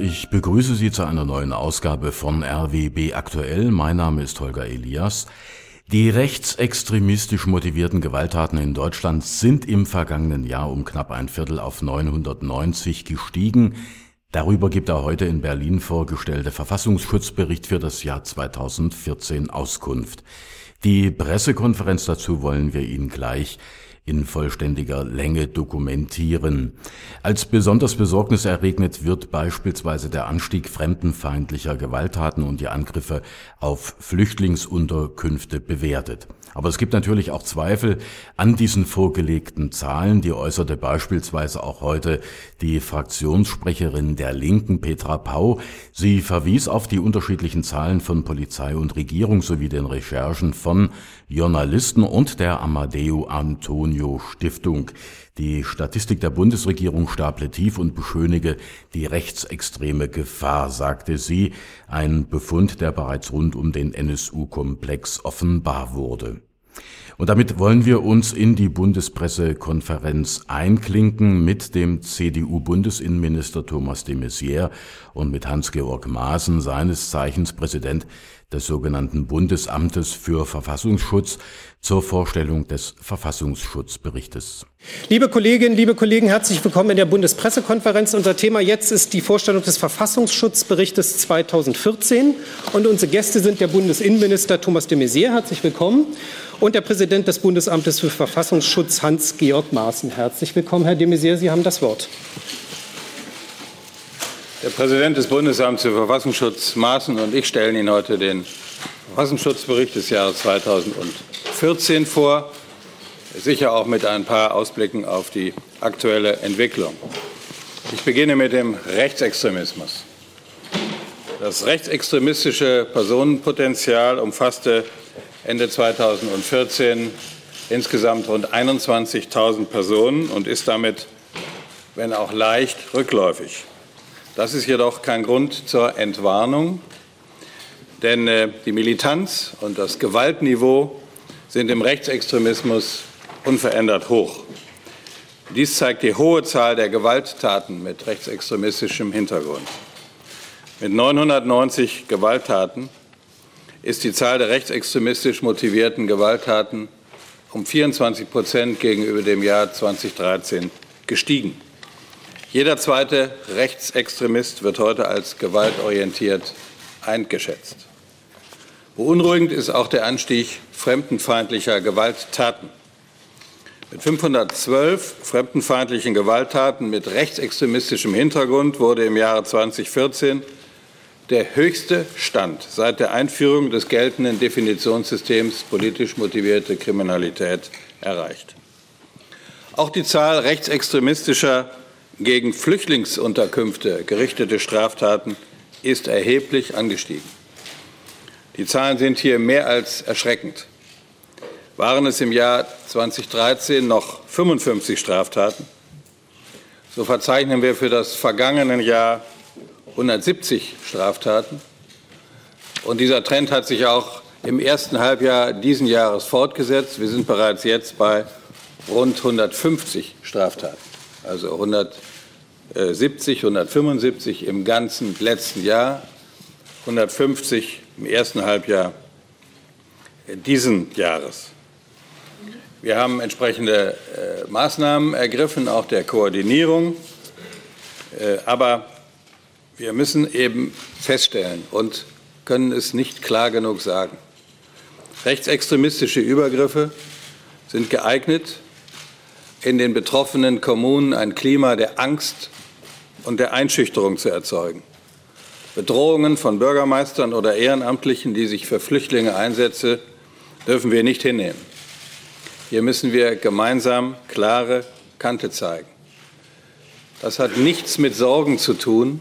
Ich begrüße Sie zu einer neuen Ausgabe von RWB Aktuell. Mein Name ist Holger Elias. Die rechtsextremistisch motivierten Gewalttaten in Deutschland sind im vergangenen Jahr um knapp ein Viertel auf 990 gestiegen. Darüber gibt der heute in Berlin vorgestellte Verfassungsschutzbericht für das Jahr 2014 Auskunft. Die Pressekonferenz dazu wollen wir Ihnen gleich in vollständiger Länge dokumentieren. Als besonders besorgniserregend wird beispielsweise der Anstieg fremdenfeindlicher Gewalttaten und die Angriffe auf Flüchtlingsunterkünfte bewertet. Aber es gibt natürlich auch Zweifel an diesen vorgelegten Zahlen. Die äußerte beispielsweise auch heute die Fraktionssprecherin der Linken, Petra Pau. Sie verwies auf die unterschiedlichen Zahlen von Polizei und Regierung sowie den Recherchen von Journalisten und der Amadeo Antonio Stiftung. Die Statistik der Bundesregierung staple tief und beschönige die rechtsextreme Gefahr, sagte sie, ein Befund, der bereits rund um den NSU-Komplex offenbar wurde. Und damit wollen wir uns in die Bundespressekonferenz einklinken mit dem CDU-Bundesinnenminister Thomas de Maizière und mit Hans-Georg Maaßen, seines Zeichens Präsident des sogenannten Bundesamtes für Verfassungsschutz, zur Vorstellung des Verfassungsschutzberichtes. Liebe Kolleginnen, liebe Kollegen, herzlich willkommen in der Bundespressekonferenz. Unser Thema jetzt ist die Vorstellung des Verfassungsschutzberichtes 2014. Und unsere Gäste sind der Bundesinnenminister Thomas de Maizière. Herzlich willkommen und der Präsident des Bundesamtes für Verfassungsschutz Hans-Georg Maaßen. Herzlich willkommen, Herr de Maizière, Sie haben das Wort. Der Präsident des Bundesamts für Verfassungsschutz Maaßen und ich stellen Ihnen heute den Verfassungsschutzbericht des Jahres 2014 vor, sicher auch mit ein paar Ausblicken auf die aktuelle Entwicklung. Ich beginne mit dem Rechtsextremismus. Das rechtsextremistische Personenpotenzial umfasste Ende 2014 insgesamt rund 21.000 Personen und ist damit, wenn auch leicht, rückläufig. Das ist jedoch kein Grund zur Entwarnung, denn äh, die Militanz und das Gewaltniveau sind im Rechtsextremismus unverändert hoch. Dies zeigt die hohe Zahl der Gewalttaten mit rechtsextremistischem Hintergrund. Mit 990 Gewalttaten ist die Zahl der rechtsextremistisch motivierten Gewalttaten um 24 Prozent gegenüber dem Jahr 2013 gestiegen. Jeder zweite Rechtsextremist wird heute als gewaltorientiert eingeschätzt. Beunruhigend ist auch der Anstieg fremdenfeindlicher Gewalttaten. Mit 512 fremdenfeindlichen Gewalttaten mit rechtsextremistischem Hintergrund wurde im Jahre 2014 der höchste Stand seit der Einführung des geltenden Definitionssystems politisch motivierte Kriminalität erreicht. Auch die Zahl rechtsextremistischer gegen Flüchtlingsunterkünfte gerichtete Straftaten ist erheblich angestiegen. Die Zahlen sind hier mehr als erschreckend. Waren es im Jahr 2013 noch 55 Straftaten, so verzeichnen wir für das vergangene Jahr 170 Straftaten. Und dieser Trend hat sich auch im ersten Halbjahr diesen Jahres fortgesetzt. Wir sind bereits jetzt bei rund 150 Straftaten, also 170, 175 im ganzen letzten Jahr, 150 im ersten Halbjahr diesen Jahres. Wir haben entsprechende äh, Maßnahmen ergriffen, auch der Koordinierung. Äh, aber wir müssen eben feststellen und können es nicht klar genug sagen. Rechtsextremistische Übergriffe sind geeignet, in den betroffenen Kommunen ein Klima der Angst und der Einschüchterung zu erzeugen. Bedrohungen von Bürgermeistern oder Ehrenamtlichen, die sich für Flüchtlinge einsetzen, dürfen wir nicht hinnehmen. Hier müssen wir gemeinsam klare Kante zeigen. Das hat nichts mit Sorgen zu tun,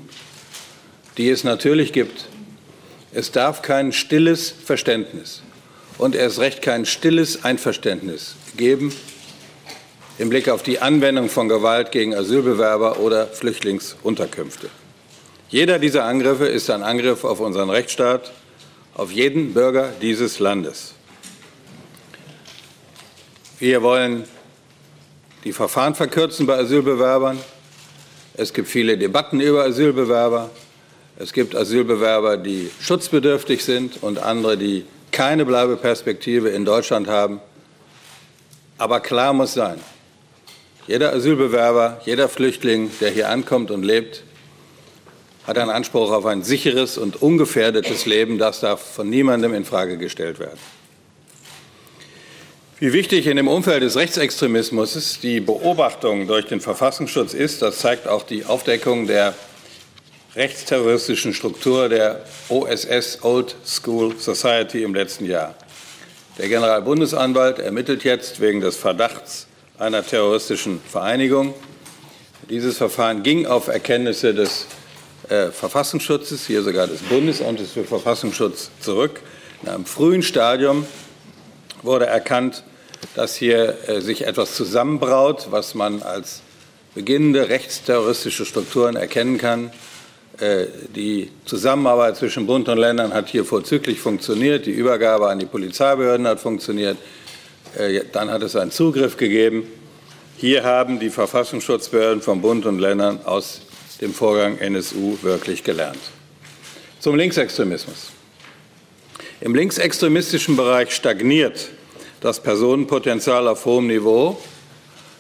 die es natürlich gibt. Es darf kein stilles Verständnis und erst recht kein stilles Einverständnis geben im Blick auf die Anwendung von Gewalt gegen Asylbewerber oder Flüchtlingsunterkünfte. Jeder dieser Angriffe ist ein Angriff auf unseren Rechtsstaat, auf jeden Bürger dieses Landes. Wir wollen die Verfahren verkürzen bei Asylbewerbern. Es gibt viele Debatten über Asylbewerber. Es gibt Asylbewerber, die schutzbedürftig sind und andere, die keine Bleibeperspektive in Deutschland haben. Aber klar muss sein, jeder Asylbewerber, jeder Flüchtling, der hier ankommt und lebt, hat einen Anspruch auf ein sicheres und ungefährdetes Leben. Das darf von niemandem in Frage gestellt werden. Wie wichtig in dem Umfeld des Rechtsextremismus die Beobachtung durch den Verfassungsschutz ist, das zeigt auch die Aufdeckung der rechtsterroristischen Struktur der OSS Old School Society im letzten Jahr. Der Generalbundesanwalt ermittelt jetzt wegen des Verdachts einer terroristischen Vereinigung. Dieses Verfahren ging auf Erkenntnisse des äh, Verfassungsschutzes, hier sogar des Bundesamtes für Verfassungsschutz, zurück. In einem frühen Stadium wurde erkannt, dass hier äh, sich etwas zusammenbraut, was man als beginnende rechtsterroristische Strukturen erkennen kann. Äh, die Zusammenarbeit zwischen Bund und Ländern hat hier vorzüglich funktioniert. Die Übergabe an die Polizeibehörden hat funktioniert. Äh, dann hat es einen Zugriff gegeben. Hier haben die Verfassungsschutzbehörden von Bund und Ländern aus dem Vorgang NSU wirklich gelernt. Zum Linksextremismus. Im linksextremistischen Bereich stagniert das Personenpotenzial auf hohem Niveau.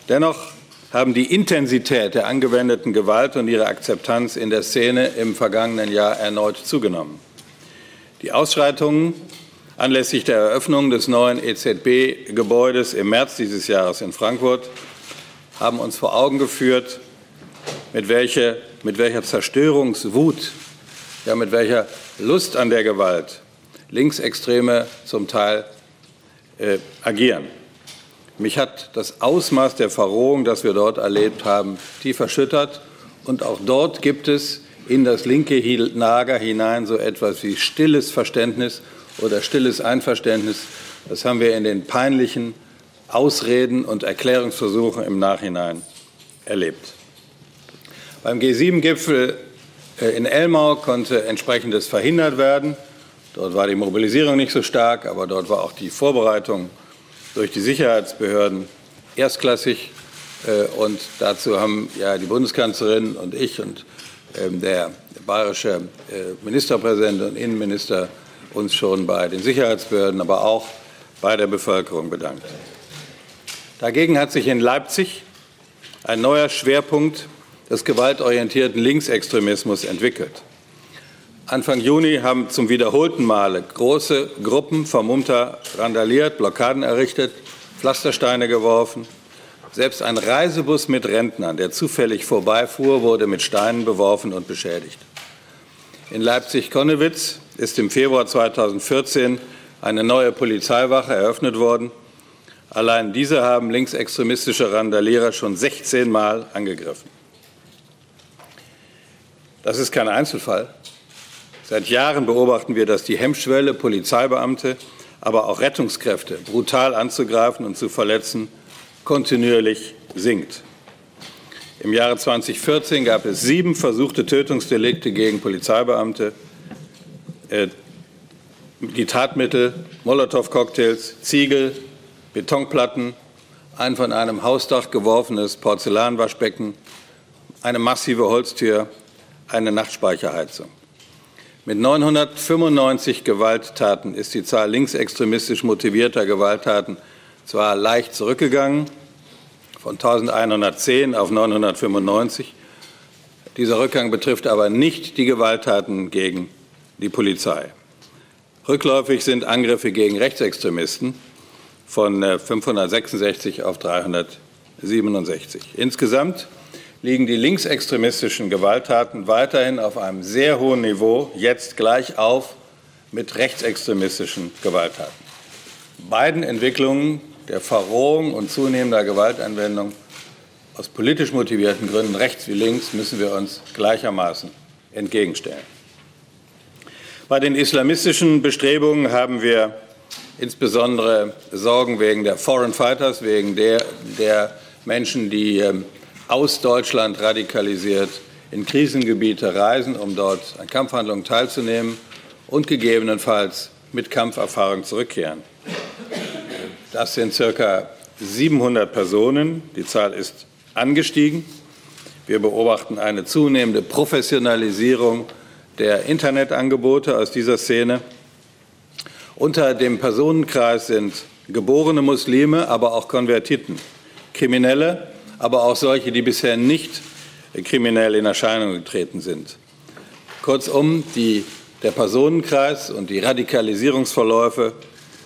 Dennoch haben die Intensität der angewendeten Gewalt und ihre Akzeptanz in der Szene im vergangenen Jahr erneut zugenommen. Die Ausschreitungen anlässlich der Eröffnung des neuen EZB-Gebäudes im März dieses Jahres in Frankfurt haben uns vor Augen geführt, mit welcher, mit welcher Zerstörungswut, ja, mit welcher Lust an der Gewalt Linksextreme zum Teil äh, agieren. Mich hat das Ausmaß der Verrohung, das wir dort erlebt haben, tief erschüttert. Und auch dort gibt es in das linke Lager hinein so etwas wie stilles Verständnis oder stilles Einverständnis. Das haben wir in den peinlichen Ausreden und Erklärungsversuchen im Nachhinein erlebt. Beim G7-Gipfel äh, in Elmau konnte entsprechendes verhindert werden. Dort war die Mobilisierung nicht so stark, aber dort war auch die Vorbereitung durch die Sicherheitsbehörden erstklassig. Äh, und dazu haben ja die Bundeskanzlerin und ich und ähm, der bayerische äh, Ministerpräsident und Innenminister uns schon bei den Sicherheitsbehörden, aber auch bei der Bevölkerung bedankt. Dagegen hat sich in Leipzig ein neuer Schwerpunkt des gewaltorientierten Linksextremismus entwickelt. Anfang Juni haben zum wiederholten Male große Gruppen vermummter randaliert, Blockaden errichtet, Pflastersteine geworfen. Selbst ein Reisebus mit Rentnern, der zufällig vorbeifuhr, wurde mit Steinen beworfen und beschädigt. In Leipzig-Konnewitz ist im Februar 2014 eine neue Polizeiwache eröffnet worden. Allein diese haben linksextremistische Randalierer schon 16 Mal angegriffen. Das ist kein Einzelfall. Seit Jahren beobachten wir, dass die Hemmschwelle, Polizeibeamte, aber auch Rettungskräfte brutal anzugreifen und zu verletzen, kontinuierlich sinkt. Im Jahre 2014 gab es sieben versuchte Tötungsdelikte gegen Polizeibeamte. Äh, die Tatmittel Molotow-Cocktails, Ziegel, Betonplatten, ein von einem Hausdach geworfenes Porzellanwaschbecken, eine massive Holztür, eine Nachtspeicherheizung. Mit 995 Gewalttaten ist die Zahl linksextremistisch motivierter Gewalttaten zwar leicht zurückgegangen, von 1110 auf 995. Dieser Rückgang betrifft aber nicht die Gewalttaten gegen die Polizei. Rückläufig sind Angriffe gegen Rechtsextremisten von 566 äh, auf 367. Insgesamt liegen die linksextremistischen Gewalttaten weiterhin auf einem sehr hohen Niveau, jetzt gleich auf mit rechtsextremistischen Gewalttaten. Beiden Entwicklungen der Verrohung und zunehmender Gewaltanwendung aus politisch motivierten Gründen, rechts wie links, müssen wir uns gleichermaßen entgegenstellen. Bei den islamistischen Bestrebungen haben wir insbesondere Sorgen wegen der Foreign Fighters, wegen der, der Menschen, die ähm, aus Deutschland radikalisiert in Krisengebiete reisen, um dort an Kampfhandlungen teilzunehmen und gegebenenfalls mit Kampferfahrung zurückkehren. Das sind circa 700 Personen. Die Zahl ist angestiegen. Wir beobachten eine zunehmende Professionalisierung der Internetangebote aus dieser Szene. Unter dem Personenkreis sind geborene Muslime, aber auch Konvertiten, Kriminelle, aber auch solche, die bisher nicht kriminell in Erscheinung getreten sind. Kurzum, die, der Personenkreis und die Radikalisierungsverläufe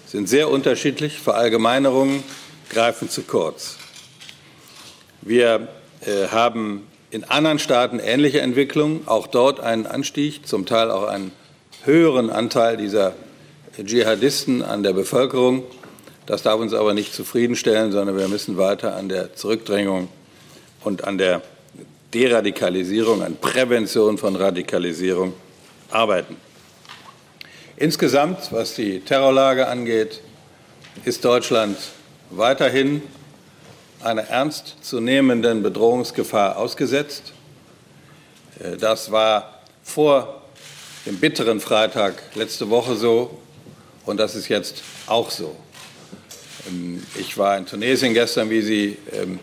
sind sehr unterschiedlich. Verallgemeinerungen greifen zu kurz. Wir äh, haben in anderen Staaten ähnliche Entwicklungen, auch dort einen Anstieg, zum Teil auch einen höheren Anteil dieser Dschihadisten an der Bevölkerung. Das darf uns aber nicht zufriedenstellen, sondern wir müssen weiter an der Zurückdrängung und an der Deradikalisierung, an Prävention von Radikalisierung arbeiten. Insgesamt, was die Terrorlage angeht, ist Deutschland weiterhin einer ernstzunehmenden Bedrohungsgefahr ausgesetzt. Äh, das war vor dem bitteren Freitag letzte Woche so und das ist jetzt auch so. Ähm, ich war in Tunesien gestern, wie Sie ähm,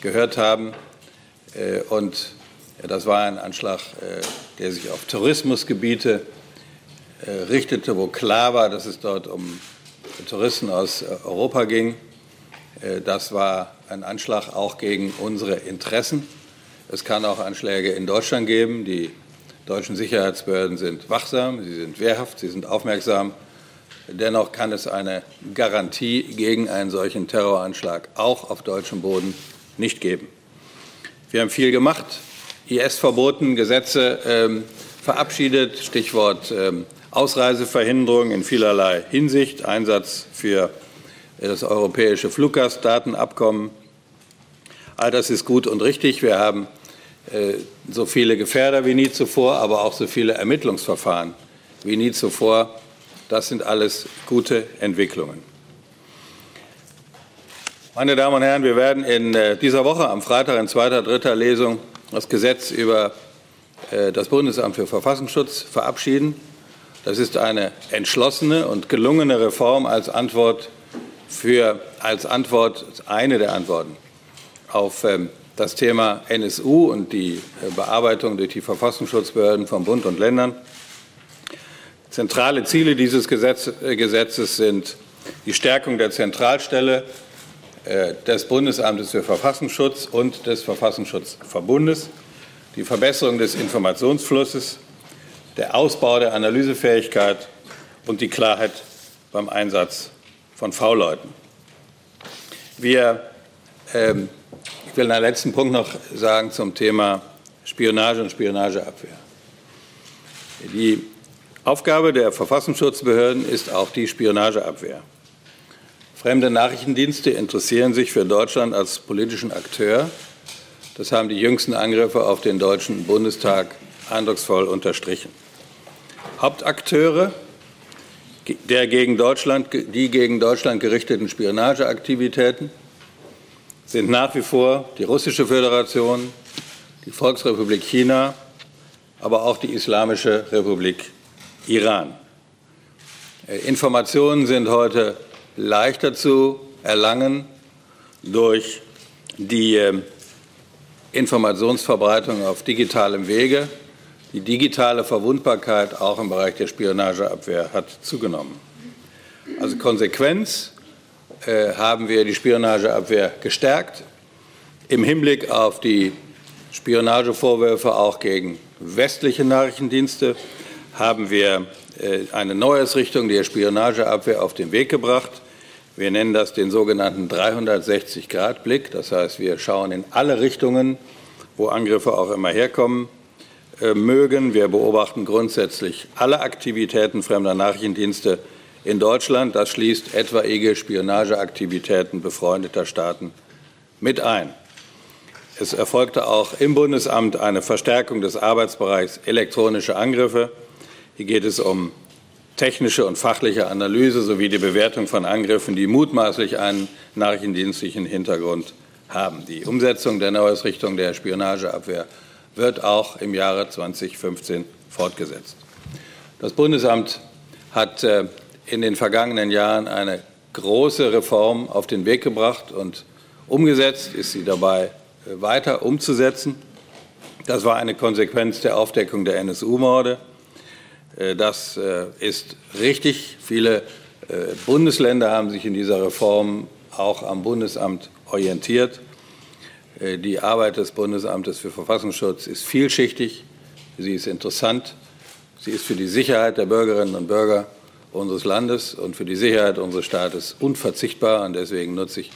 gehört haben, äh, und das war ein Anschlag, äh, der sich auf Tourismusgebiete richtete, wo klar war, dass es dort um Touristen aus Europa ging. Das war ein Anschlag auch gegen unsere Interessen. Es kann auch Anschläge in Deutschland geben. Die deutschen Sicherheitsbehörden sind wachsam, sie sind wehrhaft, sie sind aufmerksam. Dennoch kann es eine Garantie gegen einen solchen Terroranschlag auch auf deutschem Boden nicht geben. Wir haben viel gemacht, IS verboten, Gesetze ähm, verabschiedet, Stichwort ähm, Ausreiseverhinderung in vielerlei Hinsicht, Einsatz für das europäische Fluggastdatenabkommen, All das ist gut und richtig. Wir haben äh, so viele Gefährder wie nie zuvor, aber auch so viele Ermittlungsverfahren wie nie zuvor. Das sind alles gute Entwicklungen. Meine Damen und Herren, wir werden in äh, dieser Woche am Freitag in zweiter, dritter Lesung das Gesetz über äh, das Bundesamt für Verfassungsschutz verabschieden. Das ist eine entschlossene und gelungene Reform als Antwort für als Antwort eine der Antworten auf ähm, das Thema NSU und die äh, Bearbeitung durch die Verfassungsschutzbehörden von Bund und Ländern. Zentrale Ziele dieses äh, Gesetzes sind die Stärkung der Zentralstelle äh, des Bundesamtes für Verfassungsschutz und des Verfassungsschutzverbundes, die Verbesserung des Informationsflusses, der Ausbau der Analysefähigkeit und die Klarheit beim Einsatz von V-Leuten. Wir ähm, ich will einen letzten Punkt noch sagen zum Thema Spionage und Spionageabwehr. Die Aufgabe der Verfassungsschutzbehörden ist auch die Spionageabwehr. Fremde Nachrichtendienste interessieren sich für Deutschland als politischen Akteur. Das haben die jüngsten Angriffe auf den Deutschen Bundestag eindrucksvoll unterstrichen. Hauptakteure der gegen Deutschland, die gegen Deutschland gerichteten Spionageaktivitäten sind nach wie vor die Russische Föderation, die Volksrepublik China, aber auch die Islamische Republik Iran. Äh, Informationen sind heute leichter zu erlangen durch die ähm, Informationsverbreitung auf digitalem Wege. Die digitale Verwundbarkeit auch im Bereich der Spionageabwehr hat zugenommen. Also Konsequenz äh, haben wir die Spionageabwehr gestärkt. Im Hinblick auf die Spionagevorwürfe auch gegen westliche Nachrichtendienste haben wir äh, eine Neuausrichtung der Spionageabwehr auf den Weg gebracht. Wir nennen das den sogenannten 360-Grad-Blick. Das heißt, wir schauen in alle Richtungen, wo Angriffe auch immer herkommen äh, mögen. Wir beobachten grundsätzlich alle Aktivitäten fremder Nachrichtendienste in Deutschland. Das schließt etwaige Spionageaktivitäten befreundeter Staaten mit ein. Es erfolgte auch im Bundesamt eine Verstärkung des Arbeitsbereichs elektronische Angriffe. Hier geht es um technische und fachliche Analyse sowie die Bewertung von Angriffen, die mutmaßlich einen nachrichtendienstlichen Hintergrund haben. Die Umsetzung der Neuausrichtung der Spionageabwehr wird auch im Jahre 2015 fortgesetzt. Das Bundesamt hat äh, in den vergangenen Jahren eine große Reform auf den Weg gebracht und umgesetzt, ist sie dabei äh, weiter umzusetzen. Das war eine Konsequenz der Aufdeckung der NSU-Morde. Das ist richtig. Viele Bundesländer haben sich in dieser Reform auch am Bundesamt orientiert. Die Arbeit des Bundesamtes für Verfassungsschutz ist vielschichtig, sie ist interessant, sie ist für die Sicherheit der Bürgerinnen und Bürger unseres Landes und für die Sicherheit unseres Staates unverzichtbar. Und deswegen nutze ich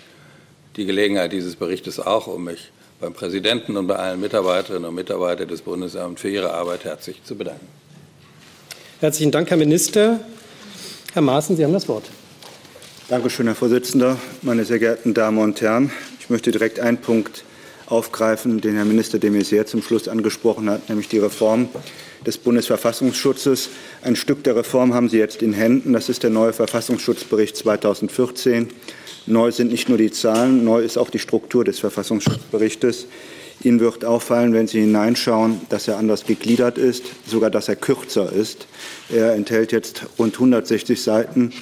die Gelegenheit dieses Berichtes auch, um mich beim Präsidenten und bei allen Mitarbeiterinnen und Mitarbeitern des Bundesamts für ihre Arbeit herzlich zu bedanken. Herzlichen Dank, Herr Minister. Herr Maaßen, Sie haben das Wort. Danke schön, Herr Vorsitzender. Meine sehr geehrten Damen und Herren, ich möchte direkt einen Punkt aufgreifen, den Herr Minister de Maizière zum Schluss angesprochen hat, nämlich die Reform des Bundesverfassungsschutzes. Ein Stück der Reform haben Sie jetzt in Händen. Das ist der neue Verfassungsschutzbericht 2014. Neu sind nicht nur die Zahlen, neu ist auch die Struktur des Verfassungsschutzberichtes. Ihnen wird auffallen, wenn Sie hineinschauen, dass er anders gegliedert ist, sogar dass er kürzer ist. Er enthält jetzt rund 160 Seiten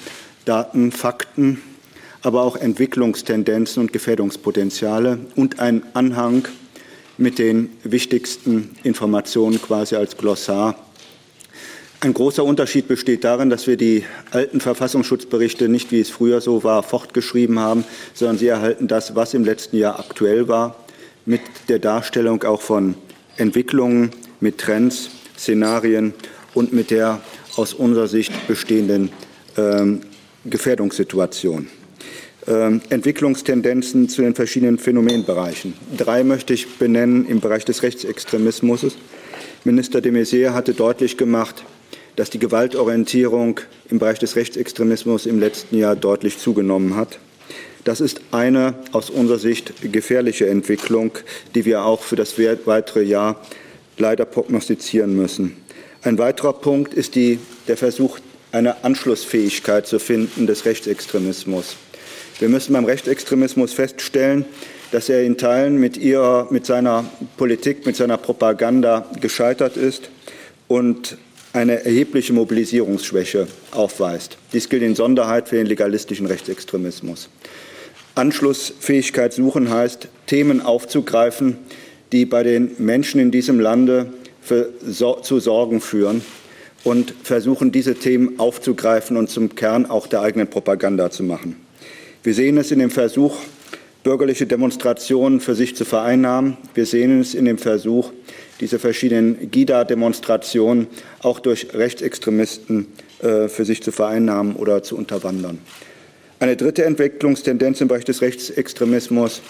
Daten, Fakten, aber auch Entwicklungstendenzen und Gefährdungspotenziale und ein Anhang mit den wichtigsten Informationen quasi als Glossar. Ein großer Unterschied besteht darin, dass wir die alten Verfassungsschutzberichte nicht, wie es früher so war, fortgeschrieben haben, sondern sie erhalten das, was im letzten Jahr aktuell war, mit der Darstellung auch von Entwicklungen, mit Trends, Szenarien und mit der aus unserer Sicht bestehenden ähm, Gefährdungssituation. Ähm, Entwicklungstendenzen zu den verschiedenen Phänomenbereichen. Drei möchte ich benennen im Bereich des Rechtsextremismus. Minister de Maizière hatte deutlich gemacht, dass die Gewaltorientierung im Bereich des Rechtsextremismus im letzten Jahr deutlich zugenommen hat. Das ist eine aus unserer Sicht gefährliche Entwicklung, die wir auch für das weitere Jahr leider prognostizieren müssen. Ein weiterer Punkt ist die, der Versuch, eine Anschlussfähigkeit zu finden des Rechtsextremismus. Wir müssen beim Rechtsextremismus feststellen, dass er in Teilen mit, ihrer, mit seiner Politik, mit seiner Propaganda gescheitert ist und eine erhebliche Mobilisierungsschwäche aufweist. Dies gilt in Sonderheit für den legalistischen Rechtsextremismus. Anschlussfähigkeit suchen heißt, Themen aufzugreifen, die bei den Menschen in diesem Lande für, so, zu Sorgen führen und versuchen, diese Themen aufzugreifen und zum Kern auch der eigenen Propaganda zu machen. Wir sehen es in dem Versuch, bürgerliche Demonstrationen für sich zu vereinnahmen. Wir sehen es in dem Versuch, diese verschiedenen GIDA-Demonstrationen auch durch Rechtsextremisten äh, für sich zu vereinnahmen oder zu unterwandern. Eine dritte Entwicklungstendenz im Bereich des Rechtsextremismus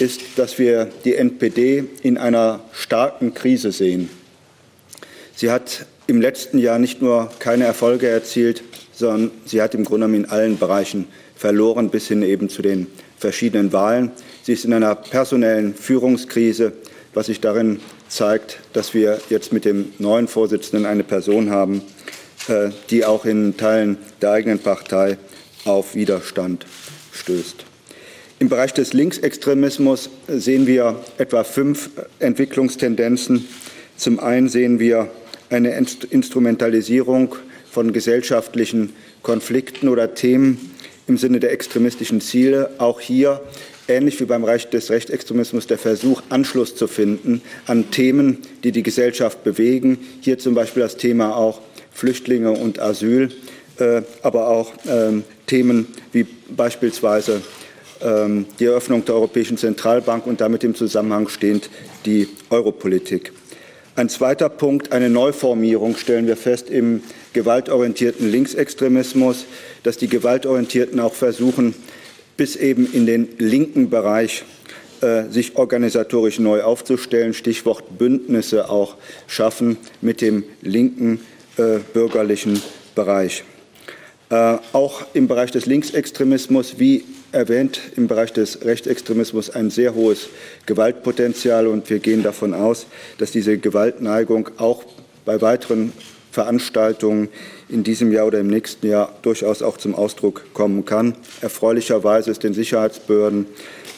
ist, dass wir die NPD in einer starken Krise sehen. Sie hat im letzten Jahr nicht nur keine Erfolge erzielt, sondern sie hat im Grunde genommen in allen Bereichen verloren bis hin eben zu den verschiedenen Wahlen. Sie ist in einer personellen Führungskrise, was sich darin zeigt, dass wir jetzt mit dem neuen Vorsitzenden eine Person haben, äh, die auch in Teilen der eigenen Partei auf Widerstand stößt. Im Bereich des Linksextremismus sehen wir etwa fünf Entwicklungstendenzen. Zum einen sehen wir eine Instrumentalisierung von gesellschaftlichen Konflikten oder Themen im Sinne der extremistischen Ziele. Auch hier, ähnlich wie beim Recht des Rechtsextremismus, der Versuch, Anschluss zu finden an Themen, die die Gesellschaft bewegen. Hier zum Beispiel das Thema auch Flüchtlinge und Asyl, äh, aber auch ähm, Themen wie beispielsweise ähm, die Eröffnung der Europäischen Zentralbank und damit im Zusammenhang stehend die Europolitik. Ein zweiter Punkt, eine Neuformierung stellen wir fest im gewaltorientierten Linksextremismus, dass die Gewaltorientierten auch versuchen, bis eben in den linken Bereich äh, sich organisatorisch neu aufzustellen, Stichwort Bündnisse auch schaffen mit dem linken äh, bürgerlichen Bereich. Äh, auch im Bereich des Linksextremismus, wie erwähnt, im Bereich des Rechtsextremismus ein sehr hohes Gewaltpotenzial und wir gehen davon aus, dass diese Gewaltneigung auch bei weiteren Veranstaltungen in diesem Jahr oder im nächsten Jahr durchaus auch zum Ausdruck kommen kann. Erfreulicherweise ist den Sicherheitsbehörden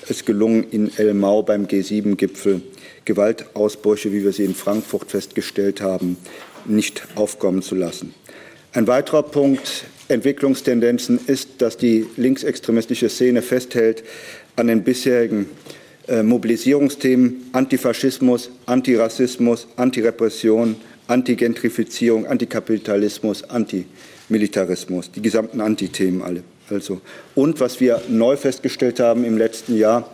es gelungen, in El Mau beim G7-Gipfel Gewaltausbrüche, wie wir sie in Frankfurt festgestellt haben, nicht aufkommen zu lassen. Ein weiterer Punkt Entwicklungstendenzen ist, dass die linksextremistische Szene festhält an den bisherigen äh, Mobilisierungsthemen Antifaschismus, Antirassismus, Antirepression, Antigentrifizierung, Antikapitalismus, Antimilitarismus, die gesamten Antithemen alle. Also. Und was wir neu festgestellt haben im letzten Jahr,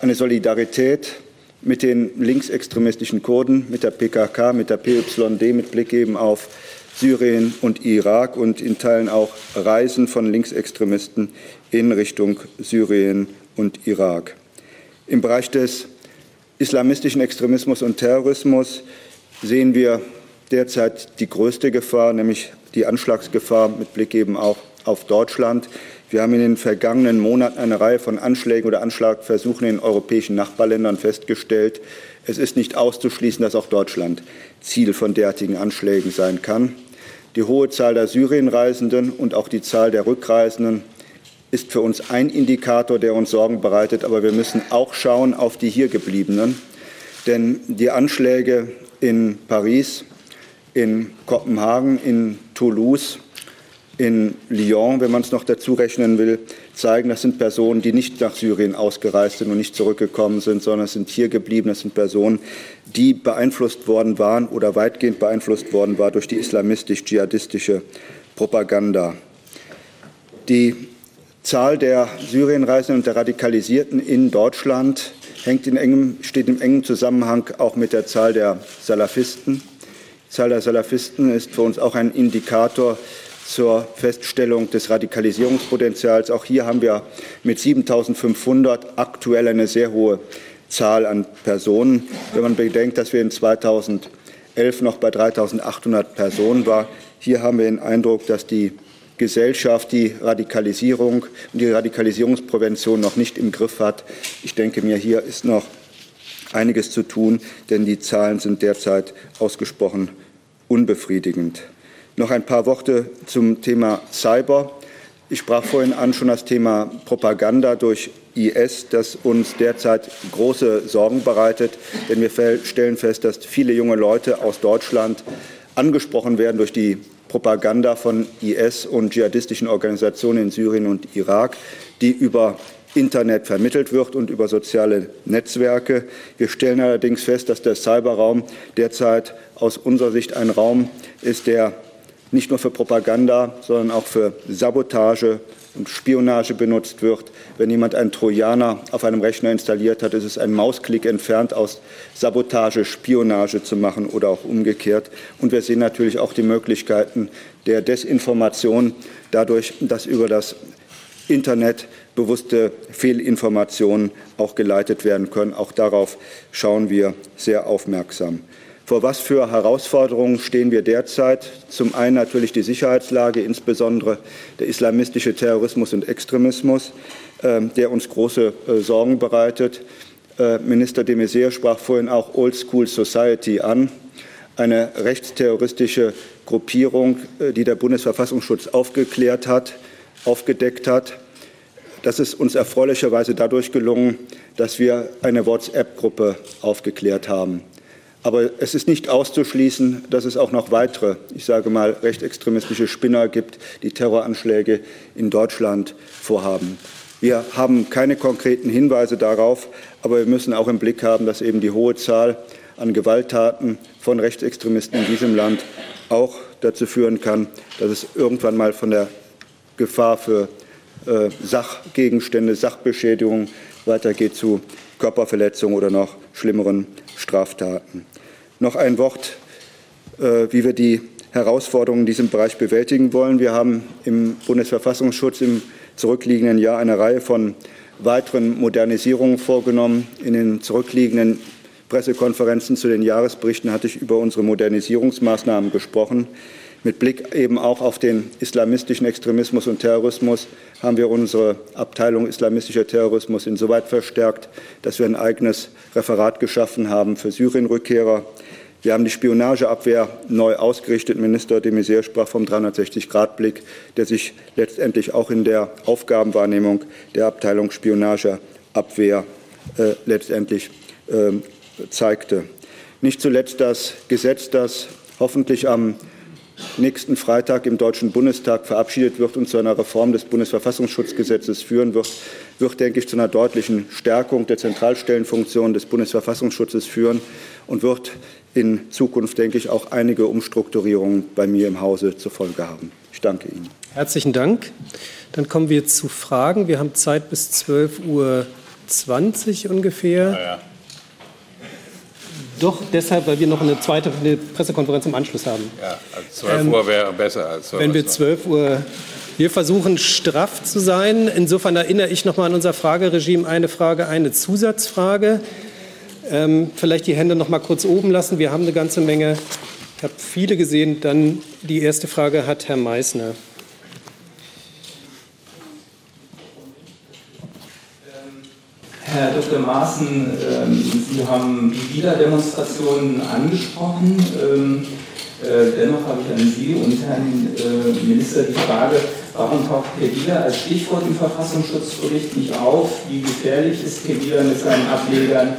eine Solidarität mit den linksextremistischen Kurden, mit der PKK, mit der PYD, mit Blick eben auf Syrien und Irak und in Teilen auch Reisen von Linksextremisten in Richtung Syrien und Irak. Im Bereich des islamistischen Extremismus und Terrorismus sehen wir derzeit die größte Gefahr, nämlich die Anschlagsgefahr mit Blick eben auch auf Deutschland. Wir haben in den vergangenen Monaten eine Reihe von Anschlägen oder Anschlagversuchen in europäischen Nachbarländern festgestellt. Es ist nicht auszuschließen, dass auch Deutschland Ziel von derartigen Anschlägen sein kann. Die hohe Zahl der Syrienreisenden und auch die Zahl der Rückreisenden ist für uns ein Indikator, der uns Sorgen bereitet. Aber wir müssen auch schauen auf die hier gebliebenen. Denn die Anschläge in Paris, in Kopenhagen, in Toulouse, in Lyon, wenn man es noch dazu rechnen will, zeigen, das sind Personen, die nicht nach Syrien ausgereist sind und nicht zurückgekommen sind, sondern es sind hier geblieben, das sind Personen, die beeinflusst worden waren oder weitgehend beeinflusst worden war durch die islamistisch-dschihadistische Propaganda. Die Zahl der Syrienreisenden und der Radikalisierten in Deutschland hängt in engem, steht im engen Zusammenhang auch mit der Zahl der Salafisten. Die Zahl der Salafisten ist für uns auch ein Indikator zur Feststellung des Radikalisierungspotenzials. Auch hier haben wir mit 7.500 aktuell eine sehr hohe Zahl an Personen. Wenn man bedenkt, dass wir in 2011 noch bei 3.800 Personen waren, hier haben wir den Eindruck, dass die Gesellschaft die Radikalisierung und die Radikalisierungsprävention noch nicht im Griff hat. Ich denke mir, hier ist noch einiges zu tun, denn die Zahlen sind derzeit ausgesprochen unbefriedigend. Noch ein paar Worte zum Thema Cyber. Ich sprach vorhin an schon das Thema Propaganda durch IS, das uns derzeit große Sorgen bereitet, denn wir stellen fest, dass viele junge Leute aus Deutschland angesprochen werden durch die Propaganda von IS und dschihadistischen Organisationen in Syrien und Irak, die über Internet vermittelt wird und über soziale Netzwerke. Wir stellen allerdings fest, dass der Cyberraum derzeit aus unserer Sicht ein Raum ist, der nicht nur für Propaganda, sondern auch für Sabotage und Spionage benutzt wird. Wenn jemand einen Trojaner auf einem Rechner installiert hat, ist es ein Mausklick entfernt, aus Sabotage Spionage zu machen oder auch umgekehrt. Und wir sehen natürlich auch die Möglichkeiten der Desinformation dadurch, dass über das Internet bewusste Fehlinformationen auch geleitet werden können. Auch darauf schauen wir sehr aufmerksam. Vor was für Herausforderungen stehen wir derzeit? Zum einen natürlich die Sicherheitslage, insbesondere der islamistische Terrorismus und Extremismus, ähm, der uns große äh, Sorgen bereitet. Äh, Minister de Maizière sprach vorhin auch Old School Society an, eine rechtsterroristische Gruppierung, äh, die der Bundesverfassungsschutz aufgeklärt hat, aufgedeckt hat. Das ist uns erfreulicherweise dadurch gelungen, dass wir eine WhatsApp-Gruppe aufgeklärt haben. Aber es ist nicht auszuschließen, dass es auch noch weitere, ich sage mal, rechtsextremistische Spinner gibt, die Terroranschläge in Deutschland vorhaben. Wir haben keine konkreten Hinweise darauf, aber wir müssen auch im Blick haben, dass eben die hohe Zahl an Gewalttaten von Rechtsextremisten in diesem Land auch dazu führen kann, dass es irgendwann mal von der Gefahr für äh, Sachgegenstände, Sachbeschädigung weitergeht zu Körperverletzungen oder noch schlimmeren Straftaten. Noch ein Wort, äh, wie wir die Herausforderungen in diesem Bereich bewältigen wollen. Wir haben im Bundesverfassungsschutz im zurückliegenden Jahr eine Reihe von weiteren Modernisierungen vorgenommen. In den zurückliegenden Pressekonferenzen zu den Jahresberichten hatte ich über unsere Modernisierungsmaßnahmen gesprochen. Mit Blick eben auch auf den islamistischen Extremismus und Terrorismus haben wir unsere Abteilung islamistischer Terrorismus insoweit verstärkt, dass wir ein eigenes Referat geschaffen haben für Syrienrückkehrer. Wir haben die Spionageabwehr neu ausgerichtet. Minister de Maizière sprach vom 360-Grad-Blick, der sich letztendlich auch in der Aufgabenwahrnehmung der Abteilung Spionageabwehr äh, letztendlich äh, zeigte. Nicht zuletzt das Gesetz, das hoffentlich am nächsten Freitag im Deutschen Bundestag verabschiedet wird und zu einer Reform des Bundesverfassungsschutzgesetzes führen wird, wird, denke ich, zu einer deutlichen Stärkung der Zentralstellenfunktion des Bundesverfassungsschutzes führen und wird in Zukunft, denke ich, auch einige Umstrukturierungen bei mir im Hause zur Folge haben. Ich danke Ihnen. Herzlichen Dank. Dann kommen wir zu Fragen. Wir haben Zeit bis 12.20 Uhr ungefähr. Ja, ja. Doch deshalb, weil wir noch eine zweite eine Pressekonferenz im Anschluss haben. Ja, also 12 ähm, Uhr wäre besser als 12 Wenn wir 12 Uhr. Wir versuchen straff zu sein. Insofern erinnere ich noch mal an unser Frageregime. Eine Frage, eine Zusatzfrage. Ähm, vielleicht die Hände noch mal kurz oben lassen. Wir haben eine ganze Menge. Ich habe viele gesehen. Dann die erste Frage hat Herr Meissner. Herr Dr. Maaßen, ähm, Sie haben die Wiederdemonstrationen angesprochen. Ähm, äh, dennoch habe ich an Sie und Herrn äh, Minister die Frage, warum taucht Pegida als Stichwort im Verfassungsschutzbericht nicht auf? Wie gefährlich ist Pegida mit seinen Ablegern?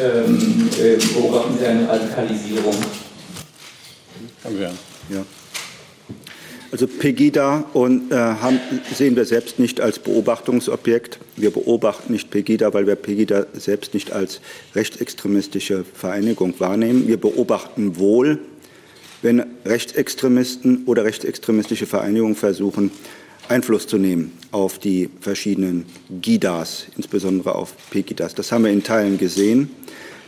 Ähm, äh, beobachten Sie eine Radikalisierung? Sie an. Ja. Also Pegida und, äh, haben, sehen wir selbst nicht als Beobachtungsobjekt. Wir beobachten nicht Pegida, weil wir Pegida selbst nicht als rechtsextremistische Vereinigung wahrnehmen. Wir beobachten wohl, wenn Rechtsextremisten oder rechtsextremistische Vereinigungen versuchen, Einfluss zu nehmen auf die verschiedenen GIDAs, insbesondere auf Pegidas. Das haben wir in Teilen gesehen.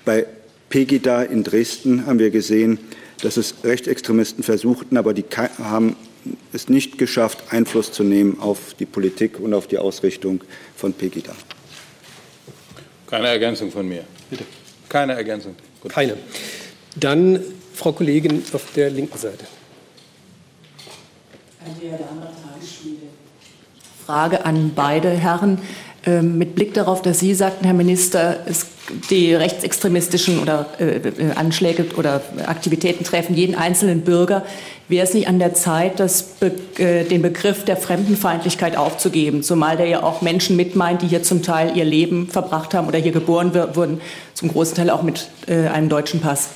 Bei Pegida in Dresden haben wir gesehen, dass es Rechtsextremisten versuchten, aber die haben es nicht geschafft, Einfluss zu nehmen auf die Politik und auf die Ausrichtung von Pegida. Keine Ergänzung von mir. Bitte. Keine Ergänzung. Gut. Keine. Dann Frau Kollegin auf der linken Seite. Frage an beide Herren. Ähm, mit Blick darauf, dass Sie sagten, Herr Minister, es, die rechtsextremistischen oder äh, äh, Anschläge oder Aktivitäten treffen jeden einzelnen Bürger. Wäre es nicht an der Zeit, das Be äh, den Begriff der Fremdenfeindlichkeit aufzugeben, zumal der ja auch Menschen mitmeint, die hier zum Teil ihr Leben verbracht haben oder hier geboren wurden, zum großen Teil auch mit äh, einem deutschen Pass?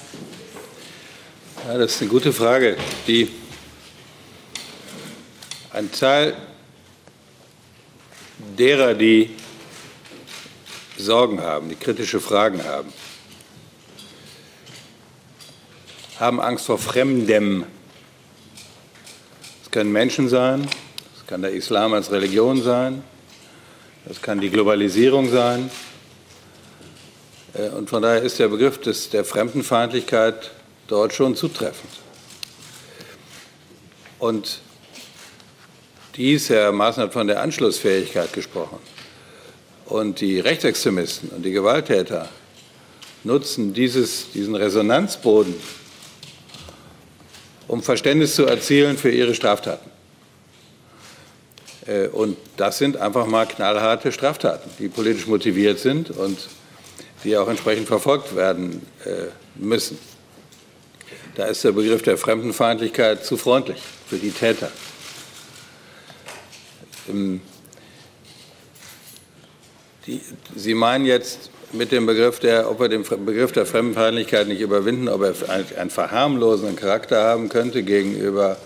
Ja, das ist eine gute Frage. Die Teil derer, die Sorgen haben, die kritische Fragen haben, haben Angst vor Fremdem. Das können Menschen sein, das kann der Islam als Religion sein, das kann die Globalisierung sein. Äh, und von daher ist der Begriff des, der Fremdenfeindlichkeit dort schon zutreffend. Und dies, Herr Maaßen hat von der Anschlussfähigkeit gesprochen. Und die Rechtsextremisten und die Gewalttäter nutzen dieses, diesen Resonanzboden, um Verständnis zu erzielen für ihre Straftaten. Äh, und das sind einfach mal knallharte Straftaten, die politisch motiviert sind und die auch entsprechend verfolgt werden äh, müssen. Da ist der Begriff der Fremdenfeindlichkeit zu freundlich für die Täter. Ähm, die, Sie meinen jetzt mit dem Begriff der, ob wir den Begriff der Fremdenfeindlichkeit nicht überwinden, ob er einen verharmlosenden Charakter haben könnte gegenüber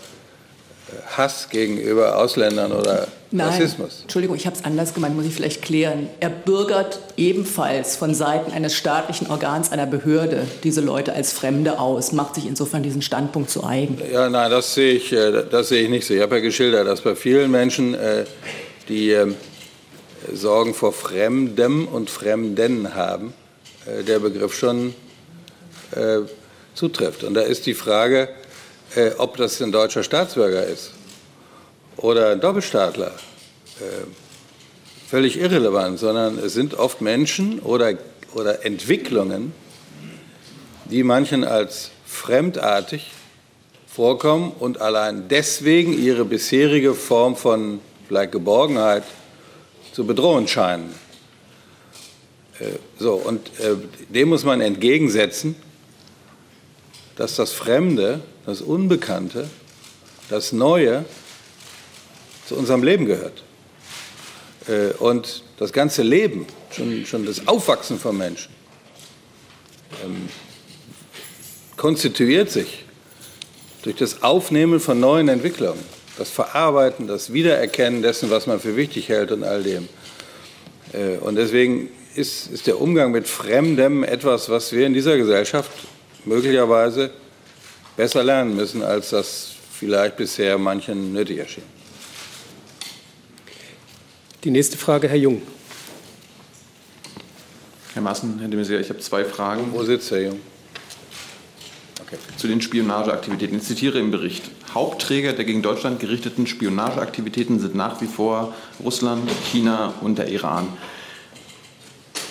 Hass gegenüber Ausländern oder Nein, Rassismus? Entschuldigung, ich habe es anders gemeint, muss ich vielleicht klären. Er bürgert ebenfalls von Seiten eines staatlichen Organs, einer Behörde, diese Leute als Fremde aus, macht sich insofern diesen Standpunkt zu eigen. Ja, nein, das sehe ich, äh, das sehe ich nicht so. Ich habe ja geschildert, dass bei vielen Menschen, äh, die ähm, Sorgen vor Fremdem und Fremden haben, äh, der Begriff schon zutrifft. Und da ist die Frage, äh, ob das ein deutscher Staatsbürger ist oder ein Doppelstaatler, äh, völlig irrelevant, sondern es sind oft Menschen oder, oder Entwicklungen, die manchen als fremdartig vorkommen und allein deswegen ihre bisherige Form von vielleicht Geborgenheit zu bedrohen scheinen. Äh, so, und äh, dem muss man entgegensetzen, dass das Fremde das Unbekannte, das Neue zu unserem Leben gehört. Äh, und das ganze Leben, schon, schon das Aufwachsen von Menschen, ähm, konstituiert sich durch das Aufnehmen von neuen Entwicklungen, das Verarbeiten, das Wiedererkennen dessen, was man für wichtig hält und all dem. Äh, und deswegen ist, ist der Umgang mit Fremdem etwas, was wir in dieser Gesellschaft möglicherweise besser lernen müssen, als das vielleicht bisher manchen nötig erschien. Die nächste Frage, Herr Jung. Herr Maaßen, Herr de Maizière, ich habe zwei Fragen. Wo sitzt Herr Jung? Zu den Spionageaktivitäten. Ich zitiere im Bericht. Hauptträger der gegen Deutschland gerichteten Spionageaktivitäten sind nach wie vor Russland, China und der Iran.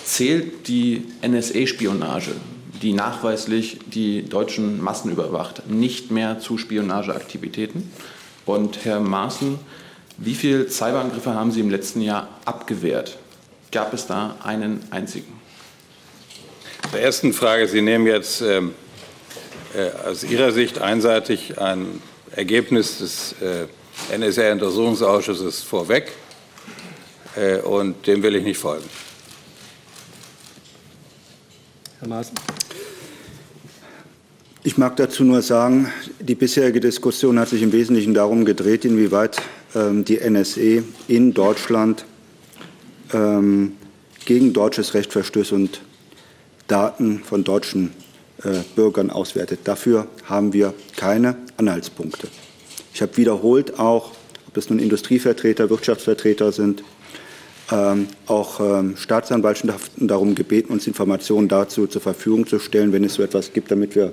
Zählt die NSA-Spionage, die nachweislich die deutschen Massen überwacht, nicht mehr zu Spionageaktivitäten? Und Herr Maaßen, wie viele Cyberangriffe haben Sie im letzten Jahr abgewehrt? Gab es da einen einzigen? Zur ersten Frage. Sie nehmen jetzt ähm, äh, aus Ihrer Sicht einseitig ein Ergebnis des äh, NSA-Untersuchungsausschusses vorweg. Äh, und dem will ich nicht folgen. Herr Maaßen. Ich mag dazu nur sagen, die bisherige Diskussion hat sich im Wesentlichen darum gedreht, inwieweit ähm, die NSE in Deutschland ähm, gegen deutsches Recht verstößt und Daten von deutschen äh, Bürgern auswertet. Dafür haben wir keine Anhaltspunkte. Ich habe wiederholt auch, ob es nun Industrievertreter, Wirtschaftsvertreter sind, ähm, auch ähm, Staatsanwaltschaften darum gebeten, uns Informationen dazu zur Verfügung zu stellen, wenn es so etwas gibt, damit wir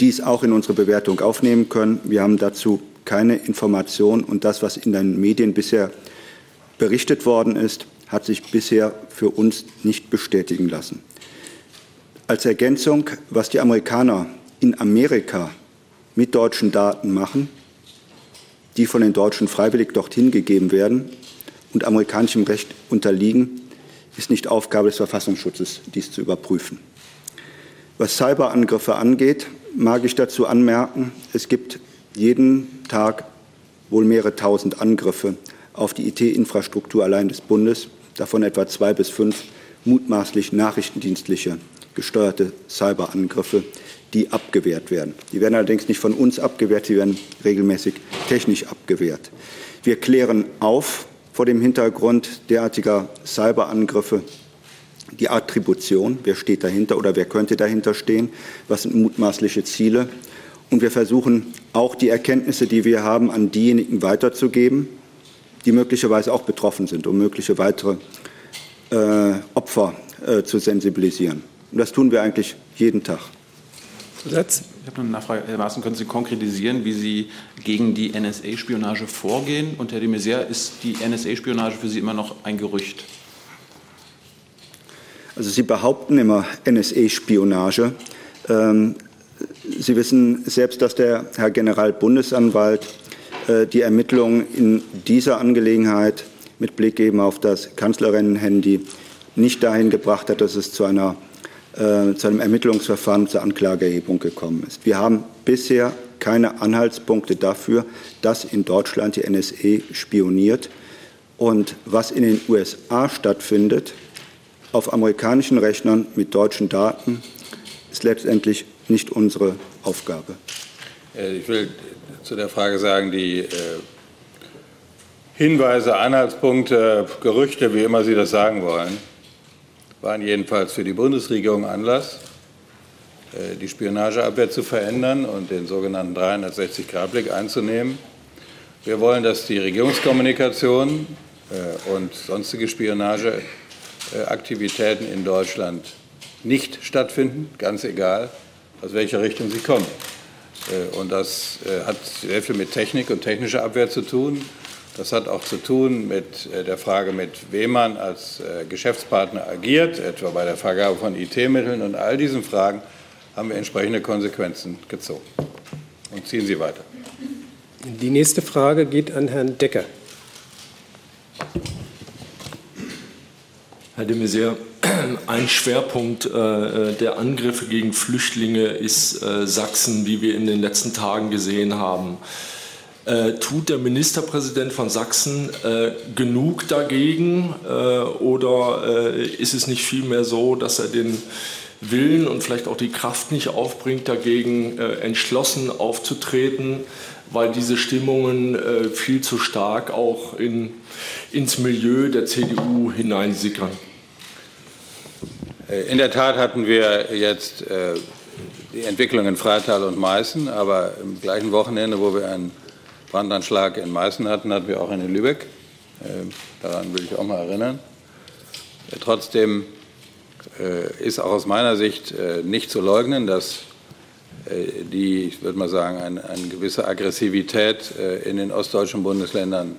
dies auch in unsere Bewertung aufnehmen können. Wir haben dazu keine Informationen und das, was in den Medien bisher berichtet worden ist, hat sich bisher für uns nicht bestätigen lassen. Als Ergänzung, was die Amerikaner in Amerika mit deutschen Daten machen, die von den Deutschen freiwillig dorthin gegeben werden und amerikanischem Recht unterliegen, ist nicht Aufgabe des Verfassungsschutzes, dies zu überprüfen. Was Cyberangriffe angeht, mag ich dazu anmerken, es gibt jeden Tag wohl mehrere tausend Angriffe auf die IT-Infrastruktur allein des Bundes, davon etwa zwei bis fünf mutmaßlich nachrichtendienstliche gesteuerte Cyberangriffe, die abgewehrt werden. Die werden allerdings nicht von uns abgewehrt, sie werden regelmäßig technisch abgewehrt. Wir klären auf vor dem Hintergrund derartiger Cyberangriffe die Attribution, wer steht dahinter oder wer könnte dahinter stehen, was sind mutmaßliche Ziele. Und wir versuchen auch die Erkenntnisse, die wir haben, an diejenigen weiterzugeben, die möglicherweise auch betroffen sind, um mögliche weitere äh, Opfer äh, zu sensibilisieren. Und das tun wir eigentlich jeden Tag. Zusatz? Ich habe noch eine Nachfrage. Herr Maaßen, können Sie konkretisieren, wie Sie gegen die NSA-Spionage vorgehen? Und Herr de Maizière, ist die NSA-Spionage für Sie immer noch ein Gerücht? Also Sie behaupten immer NSA-Spionage. Ähm, Sie wissen selbst, dass der Herr Generalbundesanwalt äh, die Ermittlungen in dieser Angelegenheit mit Blick eben auf das Kanzlerinnen-Handy nicht dahin gebracht hat, dass es zu einer äh, zu einem Ermittlungsverfahren zur Anklageerhebung gekommen ist. Wir haben bisher keine Anhaltspunkte dafür, dass in Deutschland die NSE spioniert. Und was in den USA stattfindet, auf amerikanischen Rechnern mit deutschen Daten, ist letztendlich nicht unsere Aufgabe. Äh, ich will zu der Frage sagen, die äh, Hinweise, Anhaltspunkte, Gerüchte, wie immer Sie das sagen wollen, waren jedenfalls für die Bundesregierung Anlass, äh, die Spionageabwehr zu verändern und den sogenannten 360-Grad-Blick einzunehmen. Wir wollen, dass die Regierungskommunikation äh, und sonstige Spionageaktivitäten in Deutschland nicht stattfinden, ganz egal, aus welcher Richtung sie kommen. Äh, und das hat sehr viel mit Technik und technischer Abwehr zu tun. Das hat auch zu tun mit äh, der Frage, mit wem man als äh, Geschäftspartner agiert, etwa bei der Vergabe von IT-Mitteln. Und all diesen Fragen haben wir entsprechende Konsequenzen gezogen und ziehen sie weiter. Die nächste Frage geht an Herrn Decker. Herr de Maizière, ein Schwerpunkt äh, der Angriffe gegen Flüchtlinge ist äh, Sachsen, wie wir in den letzten Tagen gesehen haben. Äh, tut der Ministerpräsident von Sachsen äh, genug dagegen äh, oder äh, ist es nicht vielmehr so, dass er den Willen und vielleicht auch die Kraft nicht aufbringt, dagegen äh, entschlossen aufzutreten, weil diese Stimmungen äh, viel zu stark auch in, ins Milieu der CDU hineinsickern? In der Tat hatten wir jetzt die Entwicklung in Freital und Meißen, aber im gleichen Wochenende, wo wir einen Brandanschlag in Meißen hatten, hatten wir auch in Lübeck. Äh, daran will ich auch mal erinnern. Äh, trotzdem äh, ist auch aus meiner Sicht nicht zu leugnen, dass die, ich würde mal sagen, eine, eine gewisse Aggressivität in den ostdeutschen Bundesländern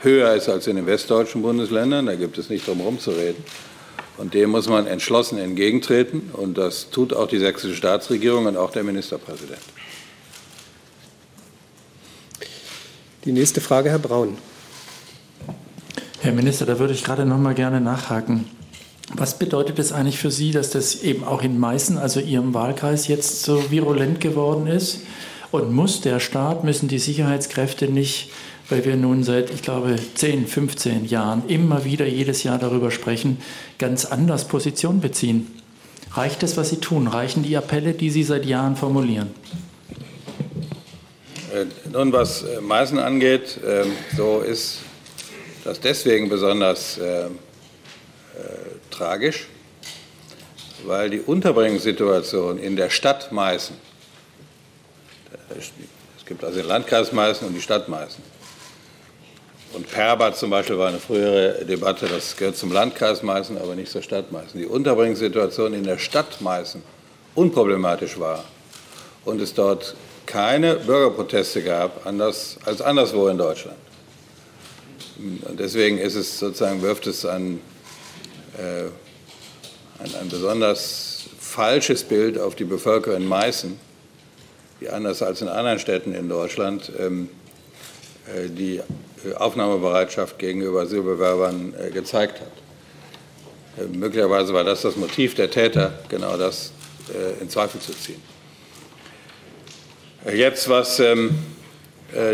höher ist als in den westdeutschen Bundesländern. Da gibt es nicht drum herum zu reden. Und dem muss man entschlossen entgegentreten. Und das tut auch die sächsische Staatsregierung und auch der Ministerpräsident. Die nächste Frage, Herr Braun. Herr Minister, da würde ich gerade noch mal gerne nachhaken. Was bedeutet es eigentlich für Sie, dass das eben auch in Meißen, also Ihrem Wahlkreis, jetzt so virulent geworden ist? Und muss der Staat, müssen die Sicherheitskräfte nicht, weil wir nun seit, ich glaube, 10, 15 Jahren immer wieder jedes Jahr darüber sprechen, ganz anders Position beziehen? Reicht das, was Sie tun? Reichen die Appelle, die Sie seit Jahren formulieren? Äh, nun, was äh, Meißen angeht, ähm, so ist das deswegen besonders äh, tragisch, weil die Unterbringungssituation in der Stadt Meißen, es gibt also den Landkreis Meißen und die Stadt Meißen. Und Perbat zum Beispiel war eine frühere Debatte, das gehört zum Landkreis Meißen, aber nicht zur Stadt Meißen. Die Unterbringungssituation in der Stadt Meißen unproblematisch war und es dort keine Bürgerproteste gab, anders als anderswo in Deutschland. Und deswegen ist es sozusagen, wirft es ein, äh, ein, ein, besonders falsches Bild auf die Bevölkerung in Meißen, die anders als in anderen Städten in Deutschland ähm, äh, die Aufnahmebereitschaft gegenüber Asylbewerbern äh, gezeigt hat. Äh, möglicherweise war das das Motiv der Täter, genau das äh, in Zweifel zu ziehen. Äh, jetzt, was ähm,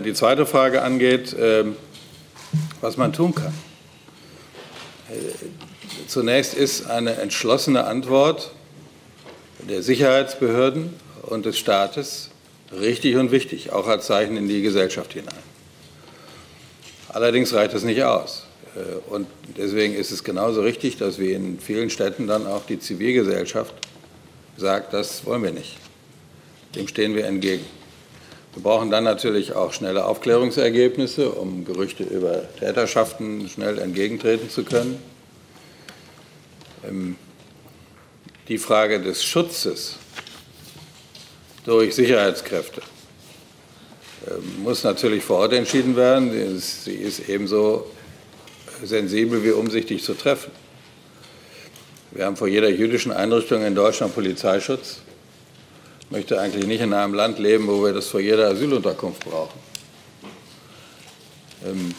die zweite Frage angeht, ähm, was man tun kann. Zunächst ist eine entschlossene Antwort der Sicherheitsbehörden und des Staates richtig und wichtig, auch als Zeichen in die Gesellschaft hinein. Allerdings reicht das nicht aus. Und deswegen ist es genauso richtig, dass wir in vielen Städten dann auch die Zivilgesellschaft sagt, das wollen wir nicht. Dem stehen wir entgegen. Wir brauchen dann natürlich auch schnelle Aufklärungsergebnisse, um Gerüchte über Täterschaften schnell entgegentreten zu können. Ähm, die Frage des Schutzes durch Sicherheitskräfte ähm, muss natürlich vor Ort entschieden werden. Sie ist ebenso sensibel wie umsichtig zu treffen. Wir haben vor jeder jüdischen Einrichtung in Deutschland Polizeischutz möchte eigentlich nicht in einem Land leben, wo wir das vor jeder Asylunterkunft brauchen. Ähm,